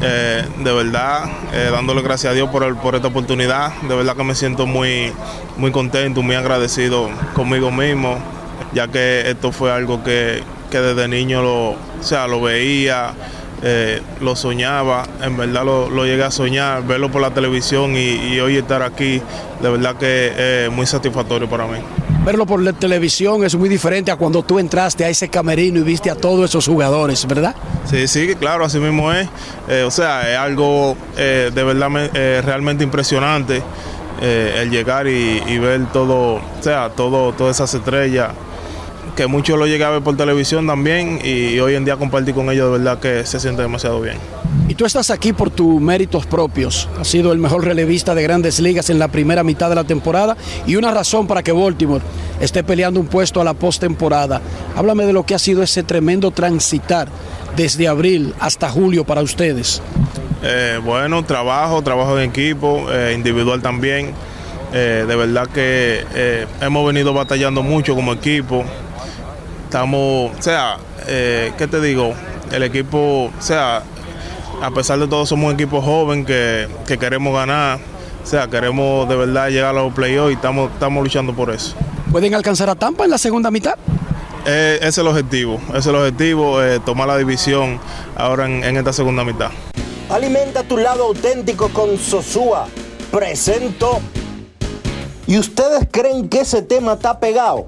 Eh, de verdad, eh, dándole gracias a Dios por, por, esta oportunidad. De verdad que me siento muy, muy contento, muy agradecido conmigo mismo, ya que esto fue algo que, que desde niño lo, o sea, lo veía, eh, lo soñaba, en verdad lo, lo, llegué a soñar, verlo por la televisión y, y hoy estar aquí, de verdad que es muy satisfactorio para mí. Verlo por la televisión es muy diferente a cuando tú entraste a ese camerino y viste a todos esos jugadores, ¿verdad? Sí, sí, claro, así mismo es. Eh, o sea, es algo eh, de verdad eh, realmente impresionante el llegar y, y, ver todo, o sea, todo, todas esas estrellas que muchos lo llegué a ver por televisión también y hoy en día compartir con ellos de verdad que se siente demasiado bien. Y tú estás aquí por tus méritos propios. Has sido el mejor relevista de grandes ligas en la primera mitad de la temporada y una razón para que Baltimore esté peleando un puesto a la postemporada. Háblame de lo que ha sido ese tremendo transitar desde abril hasta julio para ustedes. Eh, bueno, trabajo, trabajo en equipo, eh, individual también. Eh, de verdad que hemos venido batallando mucho como equipo estamos, o sea, eh, ¿qué te digo? El equipo, o sea, a pesar de todo somos un equipo joven que, que queremos ganar, o sea, queremos de verdad llegar a los playoffs y estamos, estamos luchando por eso. ¿Pueden alcanzar a Tampa en la segunda mitad? Eh, ese es el objetivo, ese es el objetivo, eh, tomar la división ahora en, en, esta segunda mitad. Alimenta tu lado auténtico con Sosúa. Presento. ¿Y ustedes creen que ese tema está pegado?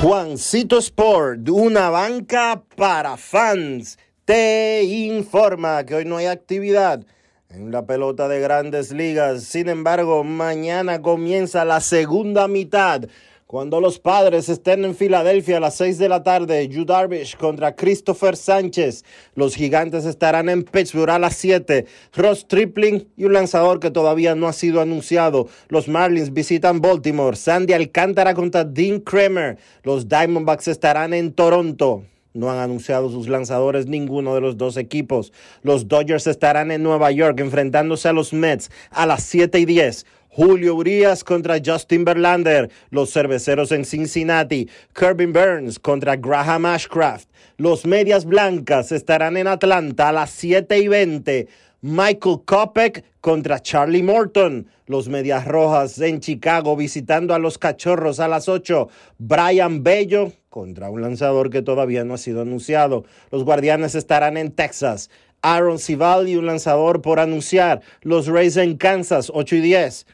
Juancito Sport, una banca para fans, te informa que hoy no hay actividad en la pelota de grandes ligas. Sin embargo, mañana comienza la segunda mitad Cuando los padres estén en Filadelfia a las 6 de la tarde, Yu Darvish contra Christopher Sánchez. Los gigantes estarán en Pittsburgh a las 7. Ross Tripling y un lanzador que todavía no ha sido anunciado. Los Marlins visitan Baltimore. Sandy Alcántara contra Dean Kramer. Los Diamondbacks estarán en Toronto. No han anunciado sus lanzadores ninguno de los dos equipos. Los Dodgers estarán en Nueva York enfrentándose a los Mets a las 7 y 10. Julio Urias contra Justin Verlander, los cerveceros en Cincinnati, Kirby Burns contra Graham Ashcraft, los Medias Blancas estarán en Atlanta a las 7 y 20, Michael Kopek contra Charlie Morton, los Medias Rojas en Chicago visitando a los Cachorros a las 8, Brian Bello contra un lanzador que todavía no ha sido anunciado, los Guardianes estarán en Texas, Aaron Cival y un lanzador por anunciar, los Rays en Kansas 8 y 10,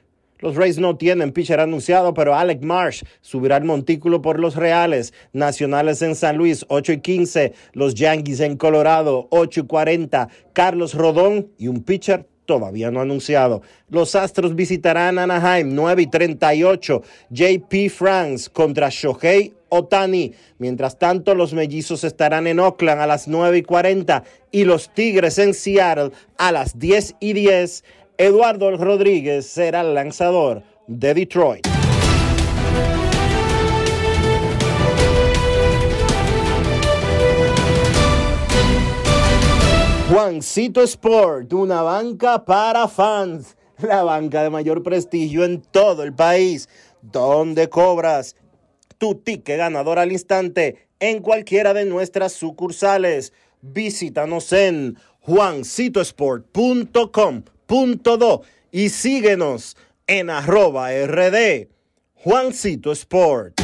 los Rays no tienen pitcher anunciado, pero Alec Marsh subirá el montículo por los Reales. Nacionales en San Luis, 8 y 15. Los Yankees en Colorado, 8 y 40. Carlos Rodón y un pitcher todavía no anunciado. Los Astros visitarán Anaheim 9 y 38. JP France contra Shohei Otani. Mientras tanto, los mellizos estarán en Oakland a las 9 y 40 y los Tigres en Seattle a las 10 y 10. Eduardo Rodríguez será el lanzador de Detroit. Juancito Sport, una banca para fans, la banca de mayor prestigio en todo el país, donde cobras tu ticket ganador al instante en cualquiera de nuestras sucursales. Visítanos en juancitosport.com do y síguenos en arroba rd Juancito Sport.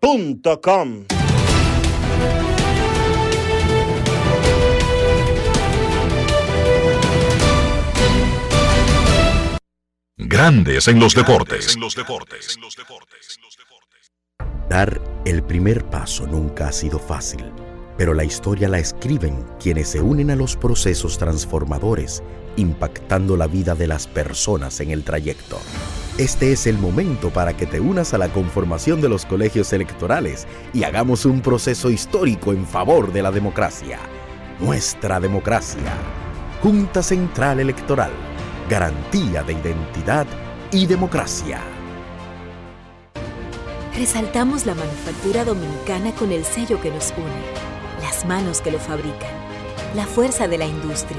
com. Grandes en los deportes. Dar el primer paso nunca ha sido fácil, pero la historia la escriben quienes se unen a los procesos transformadores, impactando la vida de las personas en el trayecto. Este es el momento para que te unas a la conformación de los colegios electorales y hagamos un proceso histórico en favor de la democracia. Nuestra democracia. Junta Central Electoral. Garantía de identidad y democracia. Resaltamos la manufactura dominicana con el sello que nos une, las manos que lo fabrican, la fuerza de la industria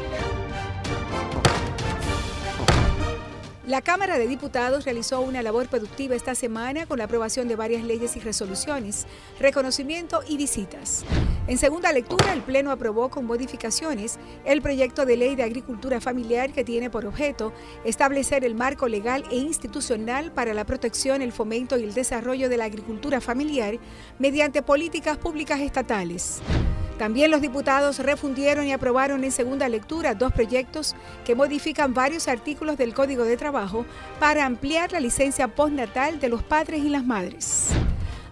La Cámara de Diputados realizó una labor productiva esta semana con la aprobación de varias leyes y resoluciones, reconocimiento y visitas. En segunda lectura, el Pleno aprobó con modificaciones el proyecto de ley de agricultura familiar que tiene por objeto establecer el marco legal e institucional para la protección, el fomento y el desarrollo de la agricultura familiar mediante políticas públicas estatales. También los diputados refundieron y aprobaron en segunda lectura dos proyectos que modifican varios artículos del Código de Trabajo para ampliar la licencia postnatal de los padres y las madres.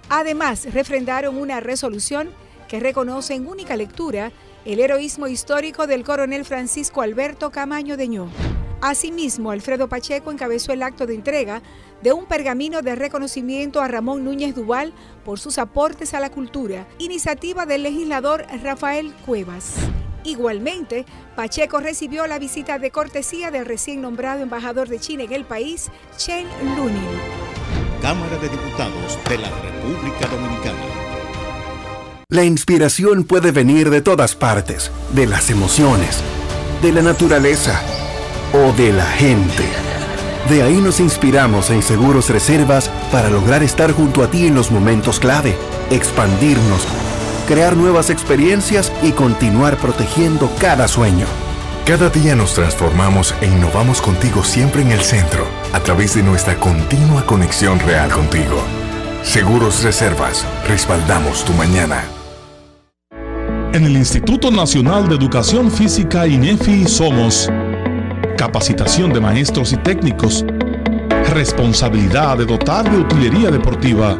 Además, refrendaron una resolución que reconoce en única lectura el heroísmo histórico del coronel Francisco Alberto Camaño Deñó. Asimismo, Alfredo Pacheco encabezó el acto de entrega de un pergamino de reconocimiento a Ramón Núñez Duval por sus aportes a la cultura, iniciativa del legislador Rafael Cuevas. Igualmente, Pacheco recibió la visita de cortesía del recién nombrado embajador de China en el país, Chen Lunin. Cámara de Diputados de la República Dominicana. La inspiración puede venir de todas partes, de las emociones, de la naturaleza o de la gente. De ahí nos inspiramos en Seguros Reservas para lograr estar junto a ti en los momentos clave, expandirnos, crear nuevas experiencias y continuar protegiendo cada sueño. Cada día nos transformamos e innovamos contigo siempre en el centro, a través de nuestra continua conexión real contigo. Seguros Reservas, respaldamos tu mañana. En el Instituto Nacional de Educación Física INEFI somos capacitación de maestros y técnicos, responsabilidad de dotar de utilería deportiva,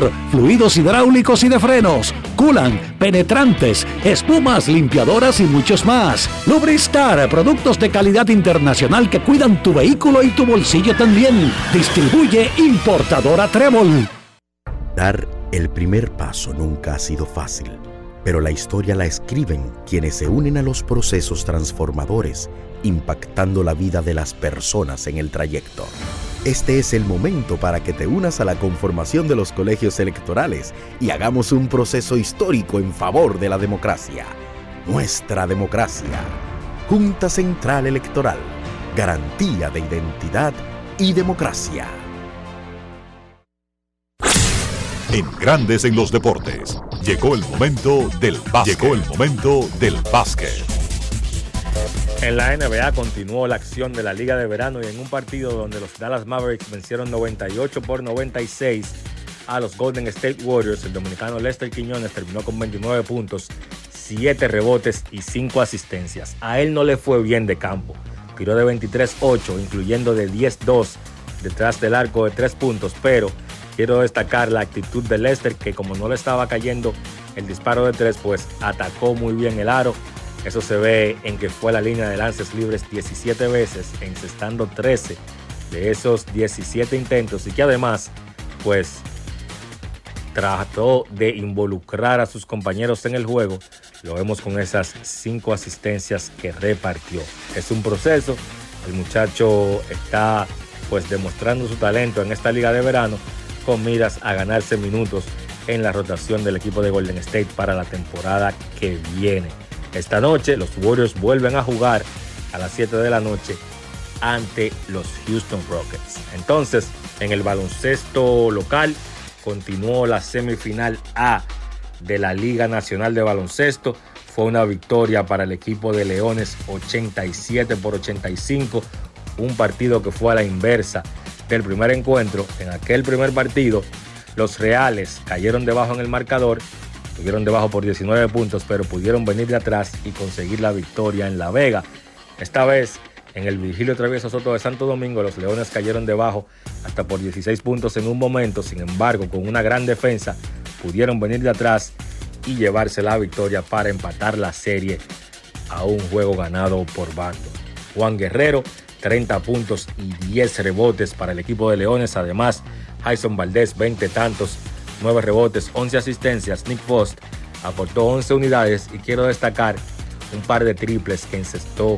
fluidos hidráulicos y de frenos, culan, penetrantes, espumas, limpiadoras y muchos más. Lubristar, productos de calidad internacional que cuidan tu vehículo y tu bolsillo también. Distribuye importadora Trébol. Dar el primer paso nunca ha sido fácil, pero la historia la escriben quienes se unen a los procesos transformadores, impactando la vida de las personas en el trayecto. Este es el momento para que te unas a la conformación de los colegios electorales y hagamos un proceso histórico en favor de la democracia. Nuestra democracia. Junta Central Electoral. Garantía de identidad y democracia. En Grandes en los Deportes. Llegó el momento del básquet. Llegó el momento del básquet. En la NBA continuó la acción de la Liga de Verano y en un partido donde los Dallas Mavericks vencieron 98 por 96 a los Golden State Warriors, el dominicano Lester Quiñones terminó con 29 puntos, 7 rebotes y 5 asistencias. A él no le fue bien de campo. Tiró de 23-8, incluyendo de 10-2 detrás del arco de 3 puntos, pero quiero destacar la actitud de Lester que como no le estaba cayendo el disparo de 3, pues atacó muy bien el aro eso se ve en que fue la línea de lances libres 17 veces, encestando 13 de esos 17 intentos y que además, pues, trató de involucrar a sus compañeros en el juego. Lo vemos con esas 5 asistencias que repartió. Es un proceso. El muchacho está pues demostrando su talento en esta liga de verano con miras a ganarse minutos en la rotación del equipo de Golden State para la temporada que viene. Esta noche los Warriors vuelven a jugar a las 7 de la noche ante los Houston Rockets. Entonces, en el baloncesto local continuó la semifinal A de la Liga Nacional de Baloncesto. Fue una victoria para el equipo de Leones 87 por 85, un partido que fue a la inversa del primer encuentro. En aquel primer partido, los Reales cayeron debajo en el marcador Estuvieron debajo por 19 puntos, pero pudieron venir de atrás y conseguir la victoria en La Vega. Esta vez, en el Virgilio Travieso Soto de Santo Domingo, los Leones cayeron debajo hasta por 16 puntos en un momento. Sin embargo, con una gran defensa, pudieron venir de atrás y llevarse la victoria para empatar la serie a un juego ganado por bando. Juan Guerrero, 30 puntos y 10 rebotes para el equipo de Leones. Además, Jason Valdés, 20 tantos 9 rebotes, 11 asistencias. Nick Post aportó 11 unidades y quiero destacar un par de triples que encestó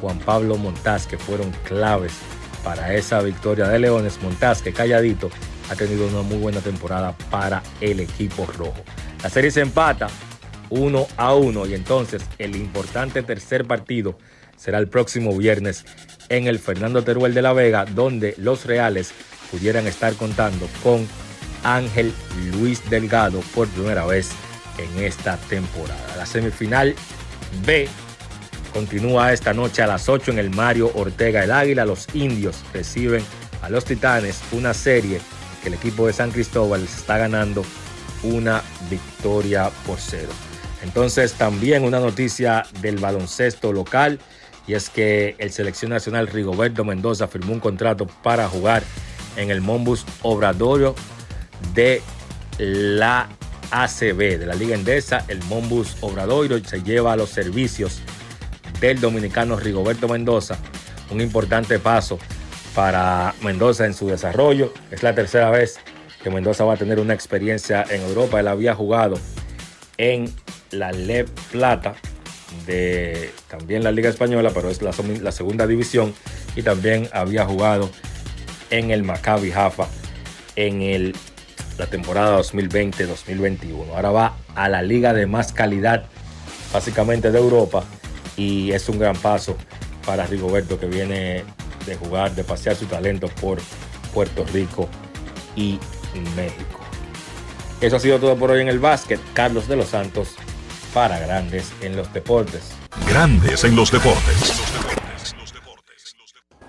Juan Pablo Montaz que fueron claves para esa victoria de Leones. Montaz que calladito ha tenido una muy buena temporada para el equipo rojo. La serie se empata 1 a 1 y entonces el importante tercer partido será el próximo viernes en el Fernando Teruel de la Vega donde los Reales pudieran estar contando con Ángel Luis Delgado por primera vez en esta temporada. La semifinal B continúa esta noche a las 8 en el Mario Ortega el Águila. Los indios reciben a los Titanes una serie que el equipo de San Cristóbal está ganando una victoria por cero. Entonces también una noticia del baloncesto local y es que el selección nacional Rigoberto Mendoza firmó un contrato para jugar en el Mombus Obradorio de la ACB, de la Liga Endesa. El Mombus Obradoiro se lleva a los servicios del dominicano Rigoberto Mendoza. Un importante paso para Mendoza en su desarrollo. Es la tercera vez que Mendoza va a tener una experiencia en Europa. Él había jugado en la Le Plata de también la Liga Española, pero es la, la segunda división. Y también había jugado en el Maccabi Jaffa en el, la temporada 2020-2021. Ahora va a la liga de más calidad, básicamente de Europa, y es un gran paso para Rigoberto que viene de jugar, de pasear su talento por Puerto Rico y México. Eso ha sido todo por hoy en el básquet. Carlos de los Santos para Grandes en los Deportes. Grandes en los Deportes.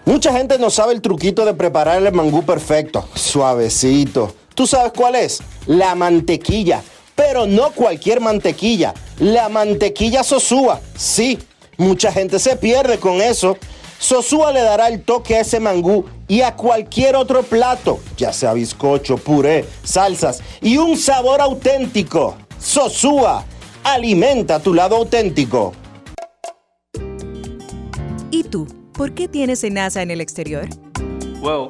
Mucha gente no sabe el truquito de preparar el mangú perfecto, suavecito. ¿Tú sabes cuál es? La mantequilla. Pero no cualquier mantequilla, la mantequilla Sosúa. Sí, mucha gente se pierde con eso. Sosúa le dará el toque a ese mangú y a cualquier otro plato, ya sea bizcocho, puré, salsas y un sabor auténtico. Sosúa, alimenta tu lado auténtico. ¿Y tú? ¿Por qué tienes NASA en el exterior? Well,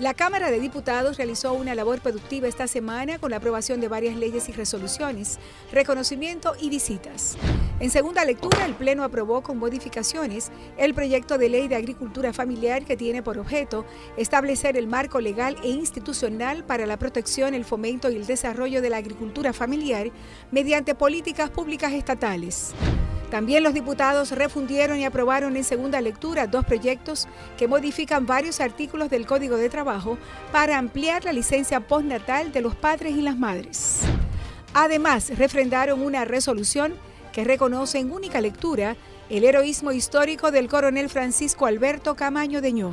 La Cámara de Diputados realizó una labor productiva esta semana con la aprobación de varias leyes y resoluciones, reconocimiento y visitas. En segunda lectura, el Pleno aprobó con modificaciones el proyecto de ley de agricultura familiar que tiene por objeto establecer el marco legal e institucional para la protección, el fomento y el desarrollo de la agricultura familiar mediante políticas públicas estatales. También los diputados refundieron y aprobaron en segunda lectura dos proyectos que modifican varios artículos del Código de Para ampliar la licencia postnatal de los padres y las madres. Además, refrendaron una resolución que reconoce en única lectura el heroísmo histórico del coronel Francisco Alberto Camaño Deñó.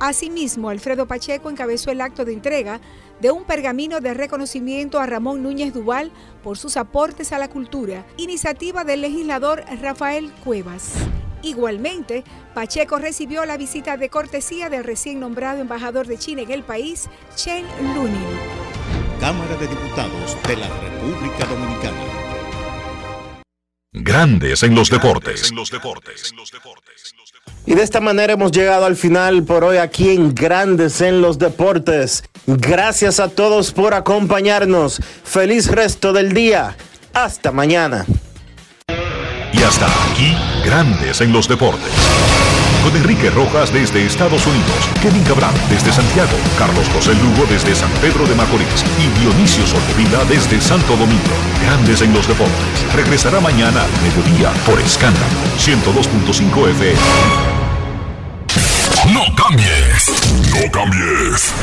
Asimismo, Alfredo Pacheco encabezó el acto de entrega de un pergamino de reconocimiento a Ramón Núñez Duval por sus aportes a la cultura, iniciativa del legislador Rafael Cuevas. Igualmente, Pacheco recibió la visita de cortesía del recién nombrado embajador de China en el país, Chen Lunin. Cámara de Diputados de la República Dominicana. Grandes en los deportes. Y de esta manera hemos llegado al final por hoy aquí en Grandes en los Deportes. Gracias a todos por acompañarnos. Feliz resto del día. Hasta mañana. Y hasta aquí, Grandes en los Deportes. Con Enrique Rojas desde Estados Unidos, Kevin Cabral desde Santiago, Carlos José Lugo desde San Pedro de Macorís y Dionisio Solterida desde Santo Domingo. Grandes en los Deportes. Regresará mañana al mediodía por Escándalo 102.5 FM. No cambies. No cambies.